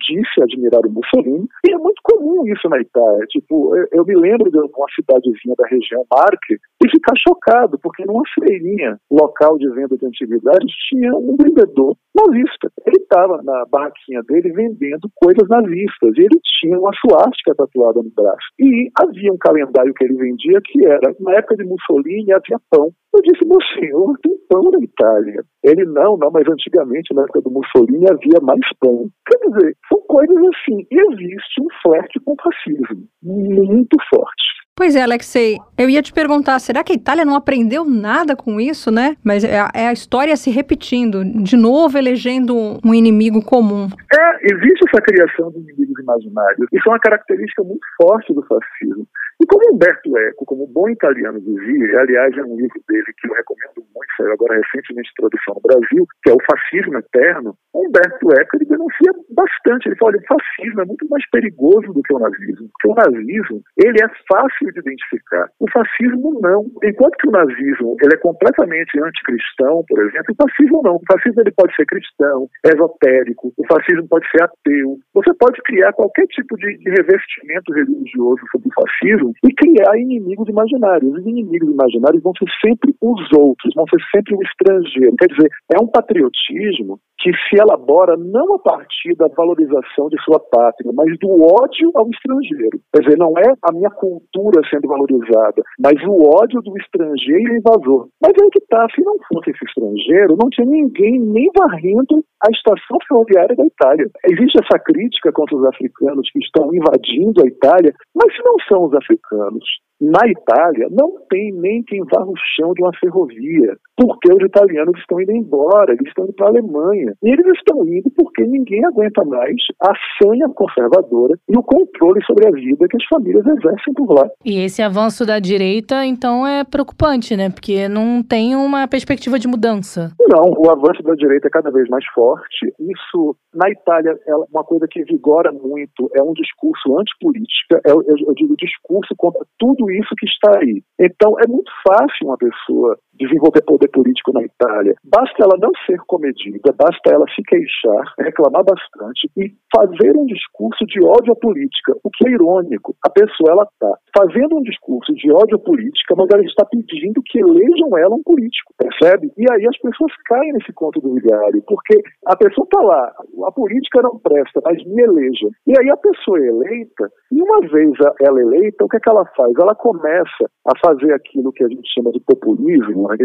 disse admirar o Mussolini, e é muito comum isso na Itália. Tipo, eu, me lembro de uma cidadezinha da região, Marche, e ficar chocado, porque numa feirinha local de venda de antiguidades tinha um vendedor nazista. Ele estava na barraquinha dele vendendo coisas nazistas, e ele tinha uma suástica tatuada no braço. E havia um calendário que ele vendia que era, na época de Mussolini havia pão. Eu disse, meu senhor, tem pão na Itália. Ele, não, não, mas antigamente, na época do Mussolini, havia mais pão. Quer dizer, são coisas assim. E existe um flerte com o fascismo muito forte. Pois é, Alexei, eu ia te perguntar, será que a Itália não aprendeu nada com isso, né? Mas é a, é a história se repetindo, de novo elegendo um inimigo comum. É, existe essa criação de inimigos imaginários. Isso é uma característica muito forte do fascismo. E como Humberto Eco, como bom italiano dizia, aliás é um livro dele que eu recomendo saiu agora recentemente introdução no Brasil, que é o Fascismo Eterno, Humberto Eco ele denuncia bastante, ele fala, o fascismo é muito mais perigoso do que o nazismo, porque o nazismo, ele é fácil de identificar, o fascismo não. Enquanto que o nazismo, ele é completamente anticristão, por exemplo, o fascismo não. O fascismo ele pode ser cristão, esotérico, o fascismo pode ser ateu. Você pode criar qualquer tipo de, de revestimento religioso sobre o fascismo e criar inimigos imaginários. Os inimigos imaginários vão ser sempre os outros, vão ser sempre o estrangeiro. Quer dizer, é um patriotismo que se elabora não a partir da valorização de sua pátria, mas do ódio ao estrangeiro. Quer dizer, não é a minha cultura sendo valorizada, mas o ódio do estrangeiro invasor. Mas aí que está, se não fosse esse estrangeiro, não tinha ninguém nem varrendo a estação ferroviária da Itália. Existe essa crítica contra os africanos que estão invadindo a Itália, mas se não são os africanos, na Itália, não tem nem quem vá no chão de uma ferrovia, porque os italianos estão indo embora, eles estão indo para a Alemanha. E eles estão indo porque ninguém aguenta mais a sanha conservadora e o controle sobre a vida que as famílias exercem por lá. E esse avanço da direita, então, é preocupante, né? Porque não tem uma perspectiva de mudança. Não, o avanço da direita é cada vez mais forte. Isso, na Itália, é uma coisa que vigora muito, é um discurso antipolítica, é, eu digo discurso contra tudo isso que está aí. Então, é muito fácil uma pessoa desenvolver poder político na Itália. Basta ela não ser comedida, basta ela se queixar, reclamar bastante e fazer um discurso de ódio à política, o que é irônico. A pessoa ela está fazendo um discurso de ódio à política, mas ela está pedindo que elejam ela um político, percebe? E aí as pessoas caem nesse conto do vigário, porque a pessoa está lá, a política não presta, mas me eleja. E aí a pessoa é eleita, e uma vez ela é eleita, o que é que ela faz? Ela começa a fazer aquilo que a gente chama de populismo, né?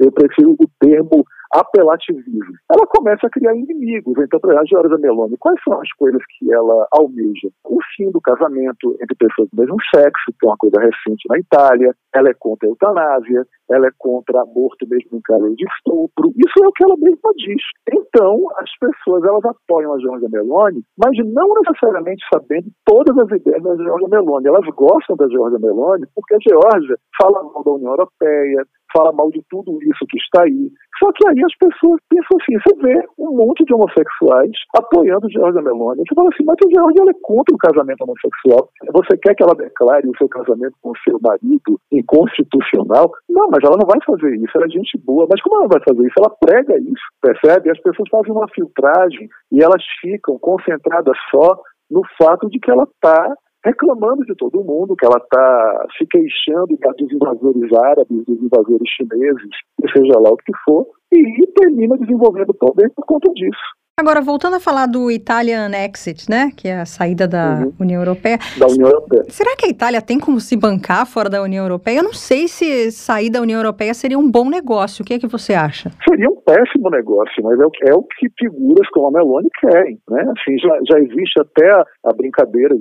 eu prefiro o termo apelativismo. Ela começa a criar inimigos. Então, para a Georgia Meloni, quais são as coisas que ela almeja? O fim do casamento entre pessoas do mesmo sexo, que é uma coisa recente na Itália. Ela é contra a eutanásia, ela é contra aborto mesmo em caso de estupro. Isso é o que ela mesma diz. Então, as pessoas elas apoiam a Georgia Meloni, mas não necessariamente sabendo todas as ideias da Georgia Meloni. Elas gostam da Georgia Meloni porque a Georgia fala mal da União Europeia, fala mal de tudo isso que está aí. Só que aí as pessoas pensam assim, você vê um monte de homossexuais apoiando Georgia Meloni. Você fala assim, mas a Georgia é contra o casamento homossexual. Você quer que ela declare o seu casamento com o seu marido inconstitucional? Não, mas ela não vai fazer isso. Ela é gente boa. Mas como ela vai fazer isso? Ela prega isso, percebe? As pessoas fazem uma filtragem e elas ficam concentradas só no fato de que ela está reclamando de todo mundo, que ela está se queixando dos invasores árabes, dos invasores chineses, seja lá o que for, e termina desenvolvendo poder por conta disso. Agora, voltando a falar do Italian Exit, né? Que é a saída da uhum. União Europeia. Da União Europeia. Será que a Itália tem como se bancar fora da União Europeia? Eu não sei se sair da União Europeia seria um bom negócio. O que é que você acha? Seria um péssimo negócio, mas é o, é o que figuras como a Meloni querem, né? Assim, já, já existe até a, a brincadeira,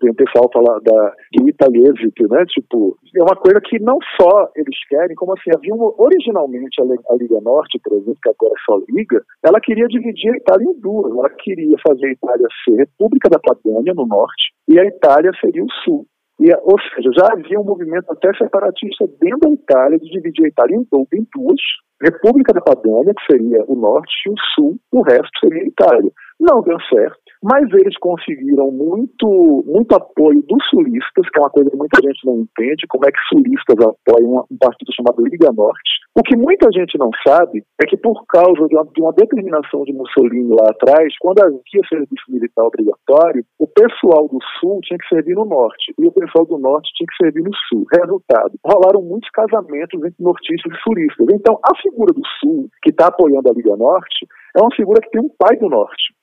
tem o pessoal falar da, do Italiesite, né? Tipo, é uma coisa que não só eles querem, como assim, havia uma, originalmente a, a Liga Norte, por exemplo, que agora é só Liga, ela queria dividir a Itália Itália em duas. Ela queria fazer a Itália ser República da Padânia, no norte, e a Itália seria o sul. E, ou seja, já havia um movimento até separatista dentro da Itália de dividir a Itália em, em duas, República da Padânia, que seria o norte, e o sul, o resto seria a Itália. Não deu certo, mas eles conseguiram muito, muito apoio dos sulistas, que é uma coisa que muita gente não entende, como é que sulistas apoiam um partido chamado Liga Norte. O que muita gente não sabe é que por causa de uma, de uma determinação de Mussolini lá atrás, quando havia serviço militar obrigatório, o pessoal do sul tinha que servir no norte e o pessoal do norte tinha que servir no sul. Resultado, rolaram muitos casamentos entre nortistas e sulistas. Então, a figura do sul, que está apoiando a Liga Norte, é uma figura que tem um pai do norte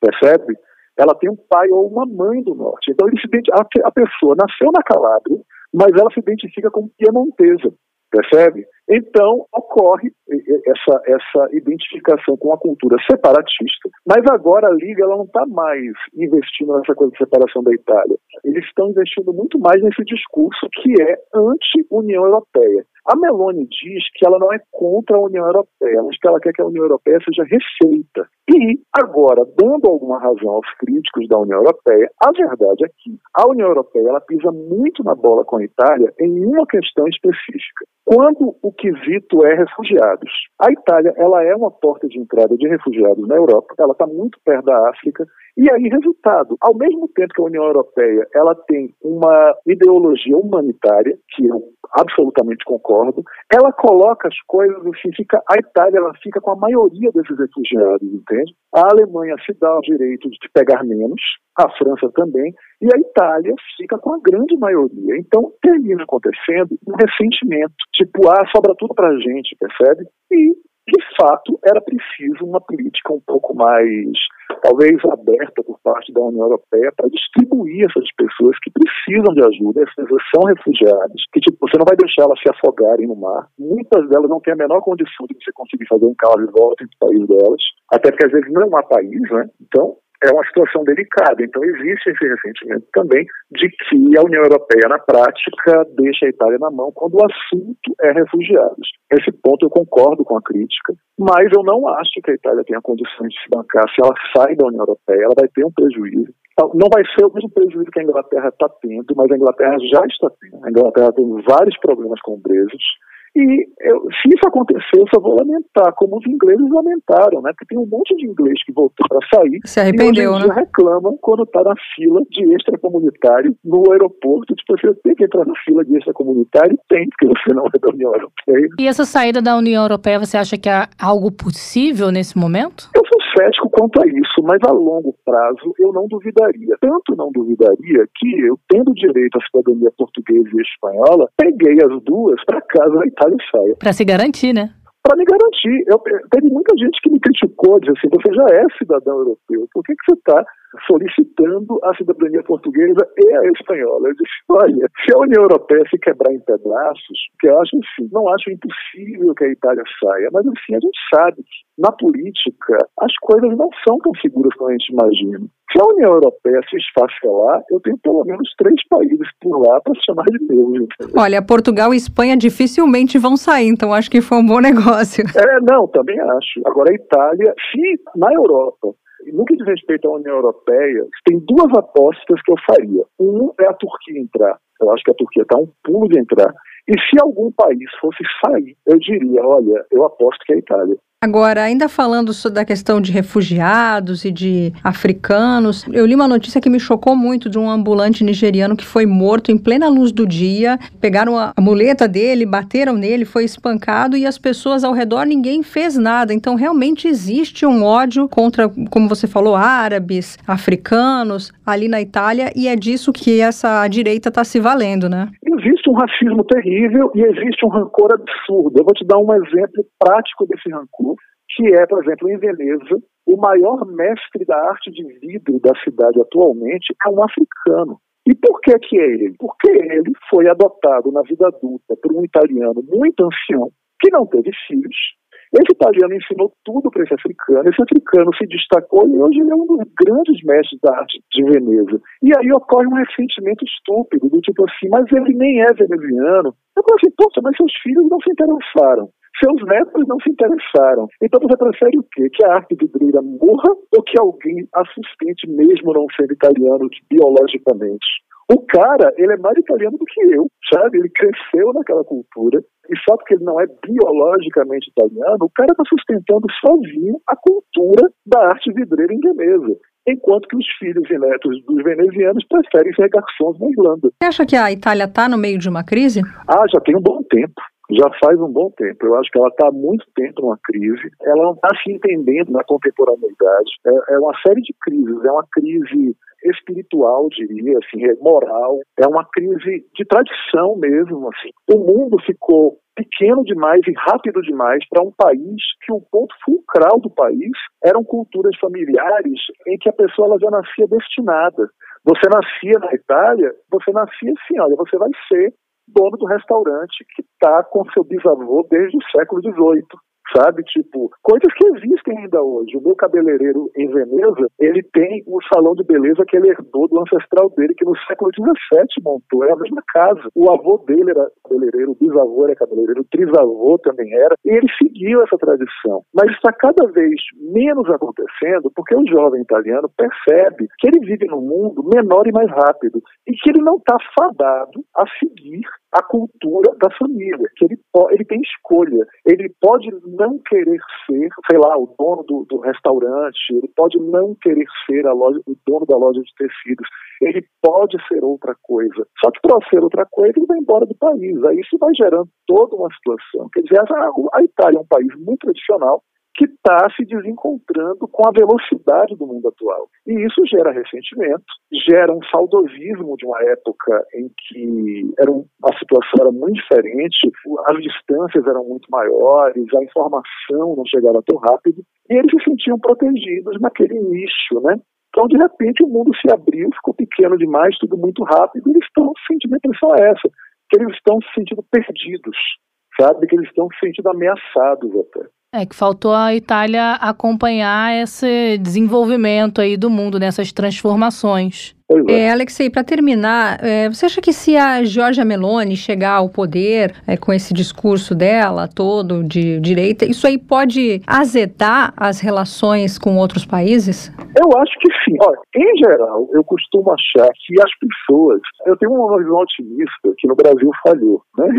percebe? Ela tem um pai ou uma mãe do norte. Então ele se a, a pessoa nasceu na Calábria, mas ela se identifica como piemontesa, percebe? Então ocorre essa, essa identificação com a cultura separatista, mas agora a Liga ela não está mais investindo nessa coisa de separação da Itália. Eles estão investindo muito mais nesse discurso que é anti-União Europeia. A Meloni diz que ela não é contra a União Europeia, mas que ela quer que a União Europeia seja refeita. E, agora, dando alguma razão aos críticos da União Europeia, a verdade é que a União Europeia ela pisa muito na bola com a Itália em uma questão específica. Quando o quesito é refugiados. A Itália ela é uma porta de entrada de refugiados na Europa, ela está muito perto da África, e aí, resultado, ao mesmo tempo que a União Europeia ela tem uma ideologia humanitária, que eu absolutamente concordo, ela coloca as coisas assim, fica, a Itália ela fica com a maioria desses refugiados, entende? A Alemanha se dá o direito de pegar menos, a França também, e a Itália fica com a grande maioria. Então termina acontecendo um ressentimento, tipo, ah, sobra tudo pra gente, percebe? E de fato, era preciso uma política um pouco mais, talvez, aberta por parte da União Europeia para distribuir essas pessoas que precisam de ajuda, essas são refugiadas, que tipo, você não vai deixar elas se afogarem no mar. Muitas delas não têm a menor condição de você conseguir fazer um carro de volta entre o país delas, até porque às vezes não há país, né? Então, é uma situação delicada. Então, existe esse ressentimento também de que a União Europeia, na prática, deixa a Itália na mão quando o assunto é refugiados. Nesse ponto, eu concordo com a crítica, mas eu não acho que a Itália tenha condições de se bancar. Se ela sai da União Europeia, ela vai ter um prejuízo. Então, não vai ser o mesmo prejuízo que a Inglaterra está tendo, mas a Inglaterra já está tendo. A Inglaterra tem vários problemas com Brexit e eu, se isso acontecer, eu só vou lamentar, como os ingleses lamentaram, né? Porque tem um monte de inglês que voltou para sair. Se arrependeu, e hoje né? reclama quando está na fila de extracomunitário no aeroporto. Tipo, você tem que entrar na fila de extracomunitário? Tem, porque você não é da União Europeia. E essa saída da União Europeia, você acha que é algo possível nesse momento? Eu cético quanto a isso, mas a longo prazo eu não duvidaria. Tanto não duvidaria que eu, tendo direito à cidadania portuguesa e espanhola, peguei as duas para casa da Itália e saia. Para se garantir, né? para me garantir. Eu, teve muita gente que me criticou, disse assim, você já é cidadão europeu, por que, que você está solicitando a cidadania portuguesa e a espanhola? Eu disse, olha, se a União Europeia se quebrar em pedaços, que eu acho assim, não acho impossível que a Itália saia, mas assim, a gente sabe que na política as coisas não são tão seguras como a gente imagina. Se a União Europeia se esfacelar, eu tenho pelo menos três países por lá para se chamar de meus. Olha, Portugal e Espanha dificilmente vão sair, então acho que foi um bom negócio. É, não, também acho. Agora a Itália, se na Europa no que diz respeito à União Europeia, tem duas apostas que eu faria. Um é a Turquia entrar. Eu acho que a Turquia está um pulo de entrar. E se algum país fosse sair, eu diria, olha, eu aposto que é a Itália. Agora, ainda falando da questão de refugiados e de africanos, eu li uma notícia que me chocou muito de um ambulante nigeriano que foi morto em plena luz do dia. Pegaram a muleta dele, bateram nele, foi espancado e as pessoas ao redor ninguém fez nada. Então, realmente existe um ódio contra, como você falou, árabes, africanos ali na Itália e é disso que essa direita está se valendo, né? Existe um racismo terrível e existe um rancor absurdo. Eu vou te dar um exemplo prático desse rancor que é, por exemplo, em Veneza, o maior mestre da arte de vidro da cidade atualmente é um africano. E por que que é ele? Porque ele foi adotado na vida adulta por um italiano muito ancião, que não teve filhos. Esse italiano ensinou tudo para esse africano. Esse africano se destacou e hoje ele é um dos grandes mestres da arte de Veneza. E aí ocorre um ressentimento estúpido, do tipo assim, mas ele nem é veneziano. Eu falo assim, poxa, mas seus filhos não se interessaram. Seus netos não se interessaram. Então você prefere o quê? Que a arte vidreira morra ou que alguém a sustente mesmo não sendo italiano biologicamente? O cara, ele é mais italiano do que eu, sabe? Ele cresceu naquela cultura e só porque ele não é biologicamente italiano, o cara está sustentando sozinho a cultura da arte vidreira Veneza enquanto que os filhos e netos dos venezianos preferem ser garçons na Irlanda. Você acha que a Itália está no meio de uma crise? Ah, já tem um bom tempo. Já faz um bom tempo. Eu acho que ela está há muito tempo numa crise. Ela não está se entendendo na contemporaneidade. É, é uma série de crises. É uma crise espiritual, diria, assim, é moral. É uma crise de tradição mesmo, assim. O mundo ficou pequeno demais e rápido demais para um país que o ponto fulcral do país eram culturas familiares em que a pessoa ela já nascia destinada. Você nascia na Itália, você nascia assim, olha, você vai ser dono do restaurante que está com seu bisavô desde o século XVIII sabe? Tipo, coisas que existem ainda hoje. O meu cabeleireiro em Veneza, ele tem o salão de beleza que ele herdou do ancestral dele, que no século XVII montou. É a mesma casa. O avô dele era cabeleireiro, o bisavô era cabeleireiro, o trisavô também era, e ele seguiu essa tradição. Mas está cada vez menos acontecendo porque o jovem italiano percebe que ele vive num mundo menor e mais rápido e que ele não está fadado a seguir a cultura da família, que ele, ele tem escolha. Ele pode não querer ser, sei lá, o dono do, do restaurante, ele pode não querer ser a loja, o dono da loja de tecidos, ele pode ser outra coisa. Só que para ser outra coisa, ele vai embora do país. Aí isso vai gerando toda uma situação. Quer dizer, a, a Itália é um país muito tradicional, que está se desencontrando com a velocidade do mundo atual. E isso gera ressentimento, gera um saudosismo de uma época em que era um, a situação era muito diferente, as distâncias eram muito maiores, a informação não chegava tão rápido, e eles se sentiam protegidos naquele nicho, né? Então, de repente, o mundo se abriu, ficou pequeno demais, tudo muito rápido, e eles estão sentindo a impressão é essa, que eles estão se sentindo perdidos, sabe? Que eles estão se sentindo ameaçados até. É que faltou a Itália acompanhar esse desenvolvimento aí do mundo, nessas transformações. É. é, Alexei, para terminar, é, você acha que se a Giorgia Meloni chegar ao poder é, com esse discurso dela todo de direita, isso aí pode azedar as relações com outros países? Eu acho que sim. Olha, em geral, eu costumo achar que as pessoas. Eu tenho uma visão otimista que no Brasil falhou. Né?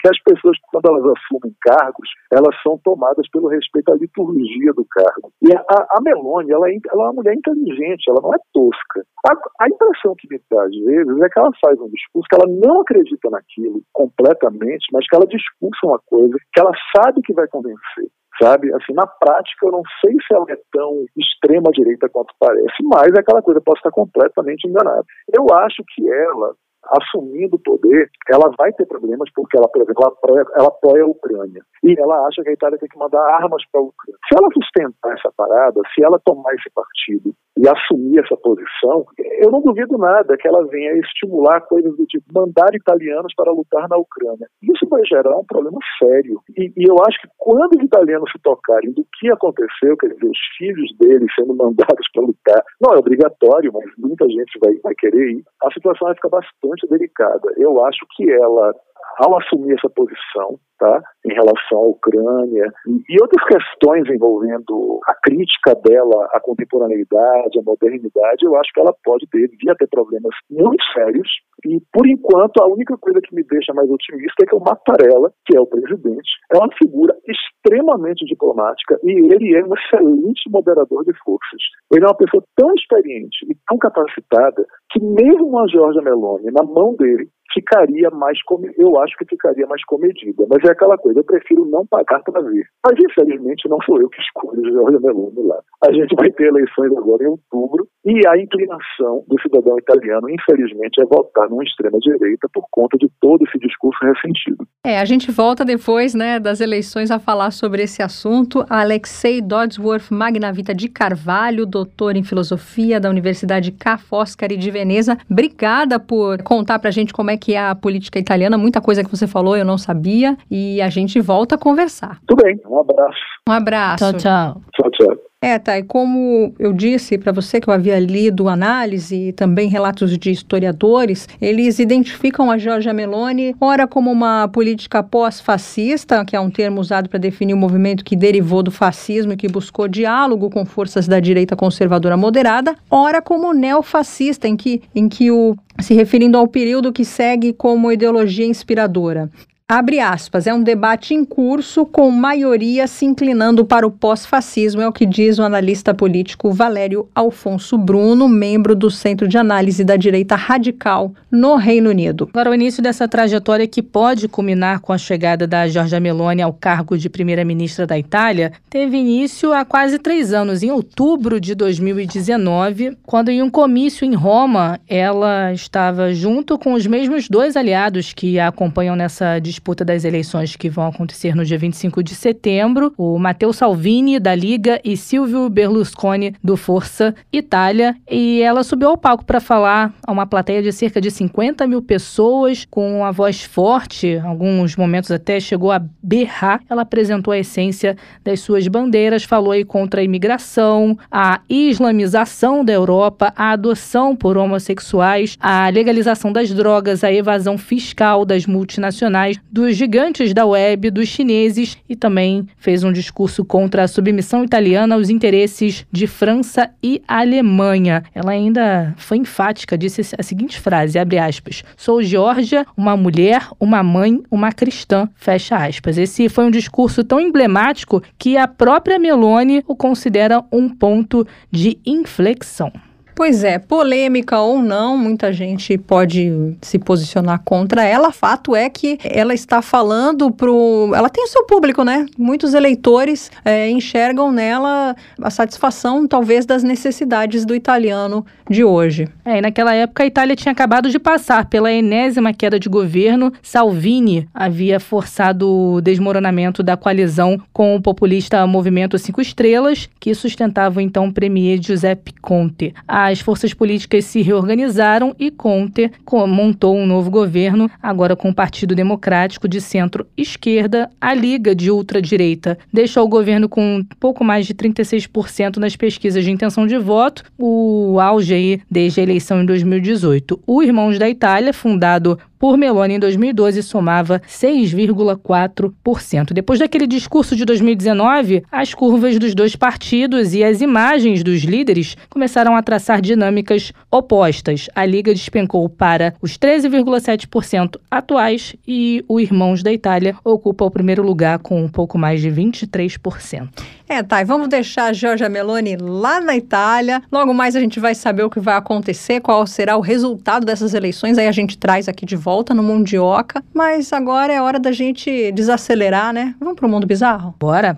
Que as pessoas, quando elas assumem cargos, elas são tomadas pelo respeito à liturgia do cargo. E a, a Meloni, ela é, ela é uma mulher inteligente, ela não é tosca. A, a impressão que me dá, às vezes, é que ela faz um discurso que ela não acredita naquilo completamente, mas que ela discursa uma coisa que ela sabe que vai convencer. Sabe? Assim, na prática, eu não sei se ela é tão extrema-direita quanto parece, mas é aquela coisa, eu posso estar completamente enganado. Eu acho que ela assumindo o poder, ela vai ter problemas porque ela, por exemplo, ela apoia, ela apoia a Ucrânia e ela acha que a Itália tem que mandar armas para a Ucrânia. Se ela sustentar essa parada, se ela tomar esse partido e assumir essa posição, eu não duvido nada que ela venha estimular coisas do tipo mandar italianos para lutar na Ucrânia. Isso vai gerar um problema sério. E, e eu acho que quando os italianos se tocarem do que aconteceu, quer dizer, os filhos deles sendo mandados para lutar, não é obrigatório, mas muita gente vai, vai querer ir, a situação vai ficar bastante delicada. Eu acho que ela ao assumir essa posição, tá, em relação à Ucrânia e, outras questões envolvendo a crítica dela à contemporaneidade, à modernidade, eu acho que ela pode ter, devia ter problemas muito sérios. E, por enquanto, a única coisa que me deixa mais otimista é que o Mattarella, que é o presidente, é uma figura extremamente diplomática e ele é um excelente moderador de forças. Ele é uma pessoa tão experiente e tão capacitada que mesmo a Giorgia Meloni, na mão dele, ficaria mais com... eu acho que ficaria mais comedida. Mas é aquela coisa, eu prefiro não pagar para ver. Mas infelizmente não sou eu que escolho o Jorge Meloni lá. A gente vai ter eleições agora em outubro E a inclinação do cidadão italiano, infelizmente, é votar numa extrema-direita por conta de todo esse discurso ressentido. É, a gente volta depois né, das eleições a falar sobre esse assunto. Alexei Dodsworth Magnavita de Carvalho, doutor em filosofia da Universidade Ca' Foscari de Veneza. Obrigada por contar pra gente como é que é a política italiana. Muita coisa que você falou eu não sabia. E a gente volta a conversar. Tudo bem, um abraço. Um abraço. Tchau, tchau. Tchau, tchau. É, tá. E como eu disse para você que eu havia lido análise e também relatos de historiadores, eles identificam a Giorgia Meloni, ora como uma política pós-fascista, que é um termo usado para definir o movimento que derivou do fascismo e que buscou diálogo com forças da direita conservadora moderada, ora como neofascista, em que, em que o se referindo ao período que segue como ideologia inspiradora. Abre aspas, é um debate em curso com maioria se inclinando para o pós-fascismo, é o que diz o analista político Valério Alfonso Bruno, membro do Centro de Análise da Direita Radical no Reino Unido. Agora, o início dessa trajetória que pode culminar com a chegada da Giorgia Meloni ao cargo de primeira-ministra da Itália teve início há quase três anos, em outubro de 2019, quando em um comício em Roma ela estava junto com os mesmos dois aliados que a acompanham nessa disputa das eleições que vão acontecer no dia 25 de setembro, o Matteo Salvini, da Liga, e Silvio Berlusconi, do Força Itália. E ela subiu ao palco para falar a uma plateia de cerca de 50 mil pessoas, com uma voz forte, alguns momentos até chegou a berrar. Ela apresentou a essência das suas bandeiras, falou aí contra a imigração, a islamização da Europa, a adoção por homossexuais, a legalização das drogas, a evasão fiscal das multinacionais, dos gigantes da web, dos chineses e também fez um discurso contra a submissão italiana aos interesses de França e Alemanha. Ela ainda foi enfática, disse a seguinte frase, abre aspas, sou Georgia, uma mulher, uma mãe, uma cristã, fecha aspas. Esse foi um discurso tão emblemático que a própria Meloni o considera um ponto de inflexão. Pois é, polêmica ou não, muita gente pode se posicionar contra ela. Fato é que ela está falando pro. Ela tem o seu público, né? Muitos eleitores é, enxergam nela a satisfação, talvez, das necessidades do italiano de hoje. É, e naquela época a Itália tinha acabado de passar pela enésima queda de governo. Salvini havia forçado o desmoronamento da coalizão com o populista Movimento Cinco Estrelas, que sustentava então o premier Giuseppe Conte. A as forças políticas se reorganizaram e Conte montou um novo governo, agora com o Partido Democrático de centro-esquerda. A Liga de ultradireita deixou o governo com pouco mais de 36% nas pesquisas de intenção de voto, o auge aí desde a eleição em 2018. O Irmãos da Itália, fundado por Meloni em 2012 somava 6,4%. Depois daquele discurso de 2019, as curvas dos dois partidos e as imagens dos líderes começaram a traçar dinâmicas opostas. A Liga despencou para os 13,7% atuais e o Irmãos da Itália ocupa o primeiro lugar com um pouco mais de 23%. É, tá, e vamos deixar a Giorgia Meloni lá na Itália. Logo mais a gente vai saber o que vai acontecer, qual será o resultado dessas eleições. Aí a gente traz aqui de volta no Mundioca. Mas agora é hora da gente desacelerar, né? Vamos pro mundo bizarro? Bora!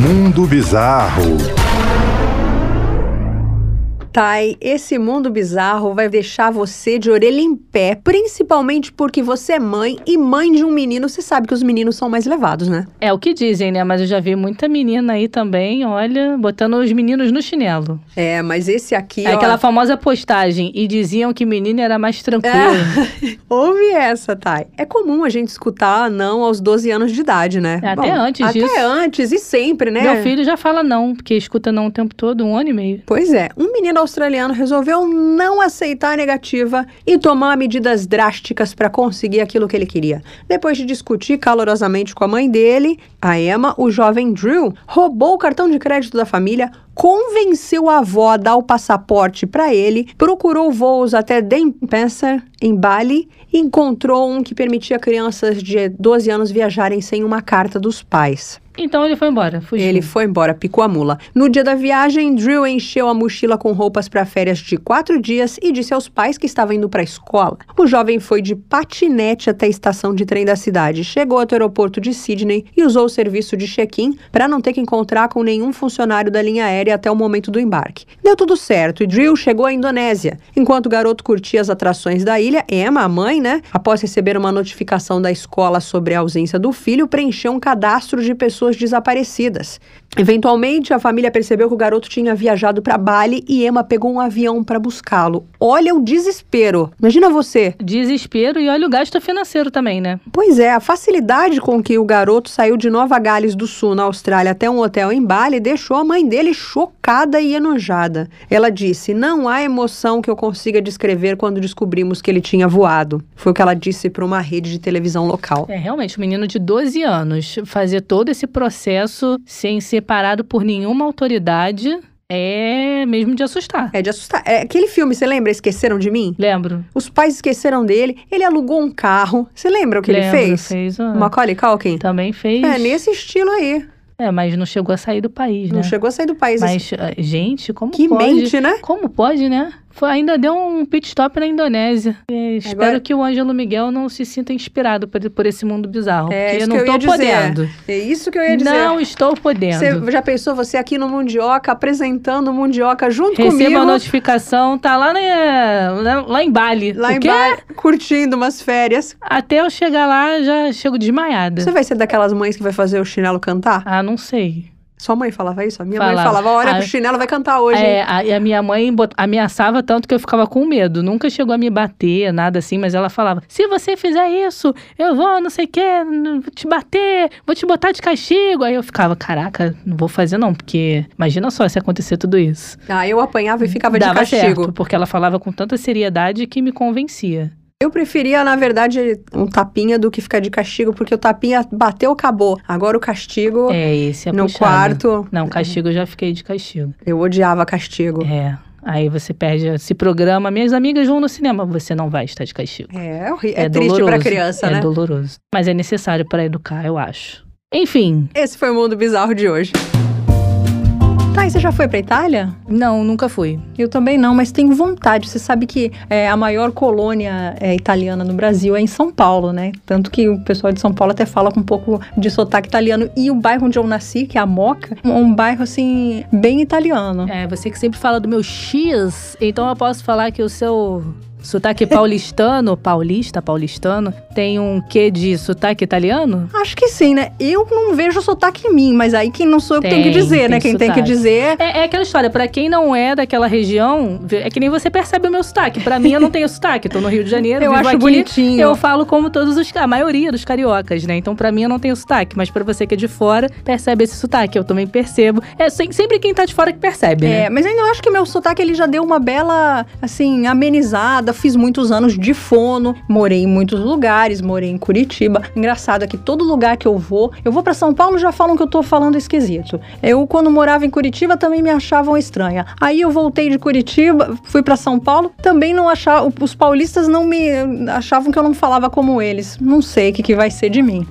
Mundo Bizarro. Tai, esse mundo bizarro vai deixar você de orelha em pé, principalmente porque você é mãe e mãe de um menino, você sabe que os meninos são mais levados, né? É o que dizem, né? Mas eu já vi muita menina aí também, olha, botando os meninos no chinelo. É, mas esse aqui. É ó... aquela famosa postagem. E diziam que menino era mais tranquilo. É. Ouve essa, Thay. É comum a gente escutar não aos 12 anos de idade, né? Até Bom, antes até disso. Até antes e sempre, né? Meu filho já fala não, porque escuta não o tempo todo, um ano e meio. Pois é. Um menino australiano resolveu não aceitar a negativa e tomar medidas drásticas para conseguir aquilo que ele queria. Depois de discutir calorosamente com a mãe dele, a Emma, o jovem Drew roubou o cartão de crédito da família, convenceu a avó a dar o passaporte para ele, procurou voos até Denpasar, em Bali, e encontrou um que permitia crianças de 12 anos viajarem sem uma carta dos pais. Então ele foi embora, fugiu. Ele foi embora, picou a mula. No dia da viagem, Drew encheu a mochila com roupas para férias de quatro dias e disse aos pais que estava indo para a escola. O jovem foi de patinete até a estação de trem da cidade, chegou até o aeroporto de Sydney e usou o serviço de check-in para não ter que encontrar com nenhum funcionário da linha aérea até o momento do embarque. Deu tudo certo e Drew chegou à Indonésia. Enquanto o garoto curtia as atrações da ilha, Emma, a mãe, né, após receber uma notificação da escola sobre a ausência do filho, preencheu um cadastro de pessoas desaparecidas. Eventualmente, a família percebeu que o garoto tinha viajado para Bali e Emma pegou um avião para buscá-lo. Olha o desespero. Imagina você. Desespero e olha o gasto financeiro também, né? Pois é, a facilidade com que o garoto saiu de Nova Gales do Sul, na Austrália, até um hotel em Bali deixou a mãe dele chocada e enojada. Ela disse: Não há emoção que eu consiga descrever quando descobrimos que ele tinha voado. Foi o que ela disse para uma rede de televisão local. É, realmente, um menino de 12 anos fazer todo esse processo sem ser parado por nenhuma autoridade é mesmo de assustar. É de assustar. É aquele filme, você lembra? Esqueceram de mim? Lembro. Os pais esqueceram dele. Ele alugou um carro. Você lembra o que Lembro, ele fez? fez a- Macaulay Culkin? Também fez. É, nesse estilo aí. É, mas não chegou a sair do país, Não né? chegou a sair do país. Mas, ah, gente, como que pode? mente, né? Como pode, né? Foi, ainda deu um pit stop na Indonésia. É, espero Agora- que o Ângelo Miguel não se sinta inspirado por, por esse mundo bizarro. É, porque isso eu não dizer. podendo. É isso que eu ia dizer. Não estou podendo. Você já pensou você aqui no Mundioca, apresentando o Mundioca junto Receba comigo? a notificação, tá lá, na, lá, lá em Bali. Lá O em quê? Bali, curtindo umas férias. Até eu chegar lá, já chego desmaiada. Você vai ser daquelas mães que vai fazer o chinelo cantar? Ah, não sei. Sua mãe falava isso? A minha mãe Falava. falava, olha que o chinelo vai cantar hoje. É, hein?" a, a minha mãe bot- ameaçava tanto que eu ficava com medo. Nunca chegou a me bater, nada assim, mas ela falava: se você fizer isso, eu vou, não sei o quê, te bater, vou te botar de castigo. Aí eu ficava: caraca, não vou fazer não, porque imagina só se acontecer tudo isso. Ah, eu apanhava e ficava Dava de castigo. certo, porque ela falava com tanta seriedade que me convencia. Eu preferia, na verdade, um tapinha do que ficar de castigo, porque o tapinha bateu, acabou. Agora o castigo, É, esse é no puxado. quarto, Não, castigo eu já fiquei de castigo. eu odiava castigo. É. Aí você perde, se programa. Minhas amigas vão no cinema, você não vai estar de castigo. É, horri- é, triste doloroso, pra criança, é né? doloroso. Mas é necessário para educar, eu acho. Enfim, Esse foi o mundo bizarro de hoje. E você já foi pra Itália? não, nunca fui. Eu também não, mas tenho vontade. Você sabe que é, a maior colônia é, italiana no Brasil é em São Paulo, né? Tanto que o pessoal de São Paulo até fala com um pouco de sotaque italiano. E o bairro onde eu nasci, que é a Moca, é um bairro, assim, bem italiano. É, você que sempre fala do meu X, então eu posso falar que o seu sotaque paulistano, paulista, paulistano, tem um quê de sotaque italiano? Acho que sim, né? Eu não vejo sotaque em mim, mas aí quem não sou eu que tenho que Tem, dizer, tem né? Quem tem que sotaque. dizer É, é aquela história, pra quem não é daquela região, é que nem você percebe o meu sotaque. Pra mim, eu não tenho sotaque. Tô no Rio de Janeiro, eu acho aqui, bonitinho. Eu falo como todos os, a maioria dos cariocas, né? Então, pra mim, eu não tenho sotaque. Mas pra você que é de fora, percebe esse sotaque. Eu também percebo. É sem- sempre quem tá de fora que percebe, né? É, mas ainda acho que meu sotaque ele já deu uma bela, assim, amenizada. Fiz muitos anos de fono, morei em muitos lugares, morei em Curitiba. Engraçado é que todo lugar que eu vou, eu vou pra São Paulo já falam que eu tô falando esquisito. Eu quando morava em Curitiba também me achavam estranha. Aí eu voltei de Curitiba, fui pra São Paulo, também não achavam, os paulistas não me achavam que eu não falava como eles. Não sei o que, que vai ser de mim.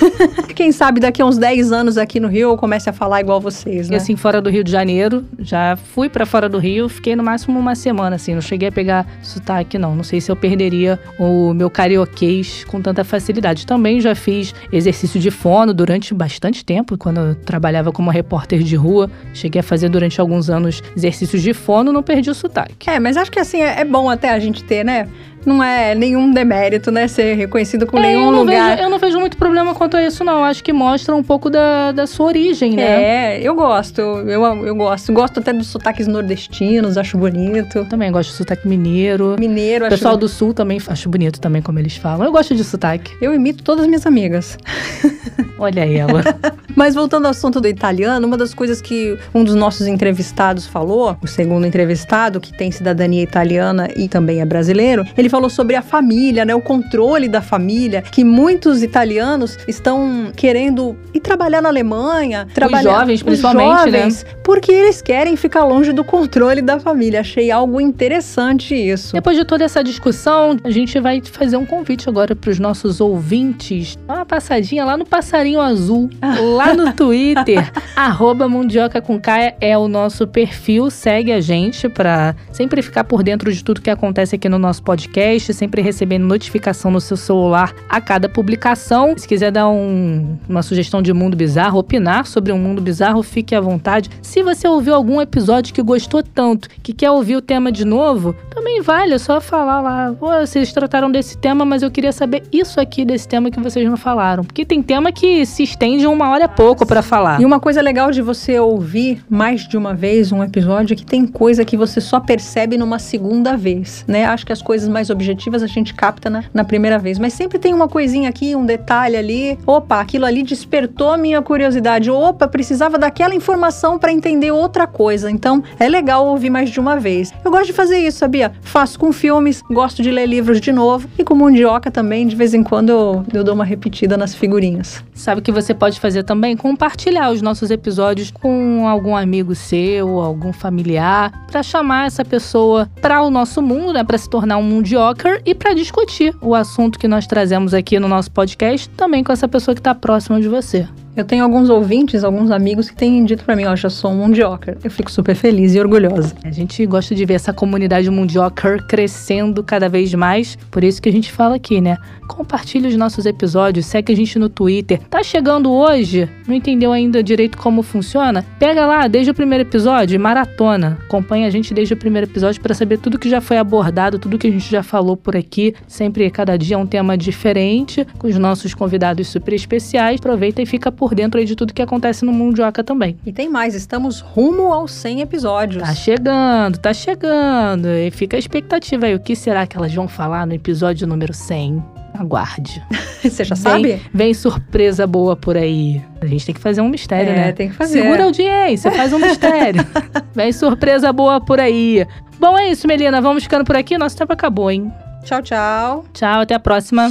Quem sabe daqui a uns 10 anos aqui no Rio eu comece a falar igual vocês, E né? assim, fora do Rio de Janeiro, já fui pra fora do Rio, fiquei no máximo uma semana, assim, não cheguei a pegar sotaque, não. Não sei se eu perderia o meu carioquês com tanta facilidade. Também já fiz exercício de fono durante bastante tempo, quando eu trabalhava como repórter de rua. Cheguei a fazer durante alguns anos exercícios de fono, não perdi o sotaque. É, mas acho que assim, é, é bom até a gente ter, né? Não é nenhum demérito, né? Ser reconhecido com É, nenhum eu, lugar. vejo, eu não vejo muito problema quanto a isso, não. Acho que mostra um pouco da, da sua origem, né? É, eu gosto, eu, eu, gosto. Gosto até dos sotaques nordestinos, acho bonito. Também gosto de sotaque mineiro. Mineiro, O acho pessoal do sul também acho bonito também como eles falam. Eu gosto de sotaque. Eu imito todas as minhas amigas. Olha ela. Mas voltando ao assunto do italiano, uma das coisas que um dos nossos entrevistados falou, o segundo entrevistado, que tem cidadania italiana e também é brasileiro, ele falou falou sobre a família, né? O controle da família, que muitos italianos estão querendo ir trabalhar na Alemanha, trabalhar os jovens, principalmente, os jovens, né? Porque eles querem ficar longe do controle da família. Achei algo interessante isso. Depois de toda essa discussão, a gente vai fazer um convite agora para os nossos ouvintes. Dá uma passadinha lá no Passarinho Azul, lá no Twitter. arroba Mundioca com Caia é o nosso perfil. Segue a gente para sempre ficar por dentro de tudo que acontece aqui no nosso podcast, sempre recebendo notificação no seu celular a cada publicação. Se quiser dar um, uma sugestão de mundo bizarro, opinar sobre um mundo bizarro, fique à vontade. Se você ouviu algum episódio que gostou tanto, que quer ouvir o tema de novo, também vale, é só falar lá. Pô, vocês trataram desse tema, mas eu queria saber isso aqui desse tema que vocês não falaram. Porque tem tema que se estende uma hora e pouco para falar. E uma coisa legal de você ouvir mais de uma vez um episódio é que tem coisa que você só percebe numa segunda vez, né? Acho que as coisas mais objetivas a gente capta na, na primeira vez, mas sempre tem uma coisinha aqui, um detalhe ali. Opa, aquilo ali despertou minha curiosidade. Opa, precisava daquela informação para entender outra coisa. Então, é legal ouvir mais de uma vez. Eu gosto de fazer isso, sabia? Faço com filmes, gosto de ler livros de novo e com Mundioca também, de vez em quando eu, eu dou uma repetida nas figurinhas. Sabe o que você pode fazer também? Compartilhar os nossos episódios com algum amigo seu, algum familiar, para chamar essa pessoa para o nosso mundo, né, para se tornar um mundioker e para discutir o assunto que nós trazemos aqui no nosso podcast, também com essa pessoa que está próxima de você. Eu tenho alguns ouvintes, alguns amigos que têm dito para mim, ó, já sou um mundioker. Eu fico super feliz e orgulhosa. A gente gosta de ver essa comunidade mundioker crescendo cada vez mais, por isso que a gente fala aqui, né? Compartilhe os nossos episódios, segue a gente no Twitter. Tá chegando hoje? Não entendeu ainda direito como funciona? Pega lá desde o primeiro episódio maratona. Acompanha a gente desde o primeiro episódio para saber tudo que já foi abordado, tudo que a gente já falou por aqui. Sempre, cada dia, é um tema diferente, com os nossos convidados super especiais. Aproveita e fica por dentro aí de tudo que acontece no Mundioca também. E tem mais, estamos rumo aos 100 episódios. Tá chegando, tá chegando. E fica a expectativa aí. O que será que elas vão falar no episódio número 100? Aguarde. Você já Vem, sabe? vem surpresa boa por aí. A gente tem que fazer um mistério, É, né? tem que fazer. Segura a audiência, faz um mistério. vem surpresa boa por aí. Bom, é isso, Melina. Vamos ficando por aqui. Nosso tempo acabou, hein? Tchau, tchau. Tchau, até a próxima.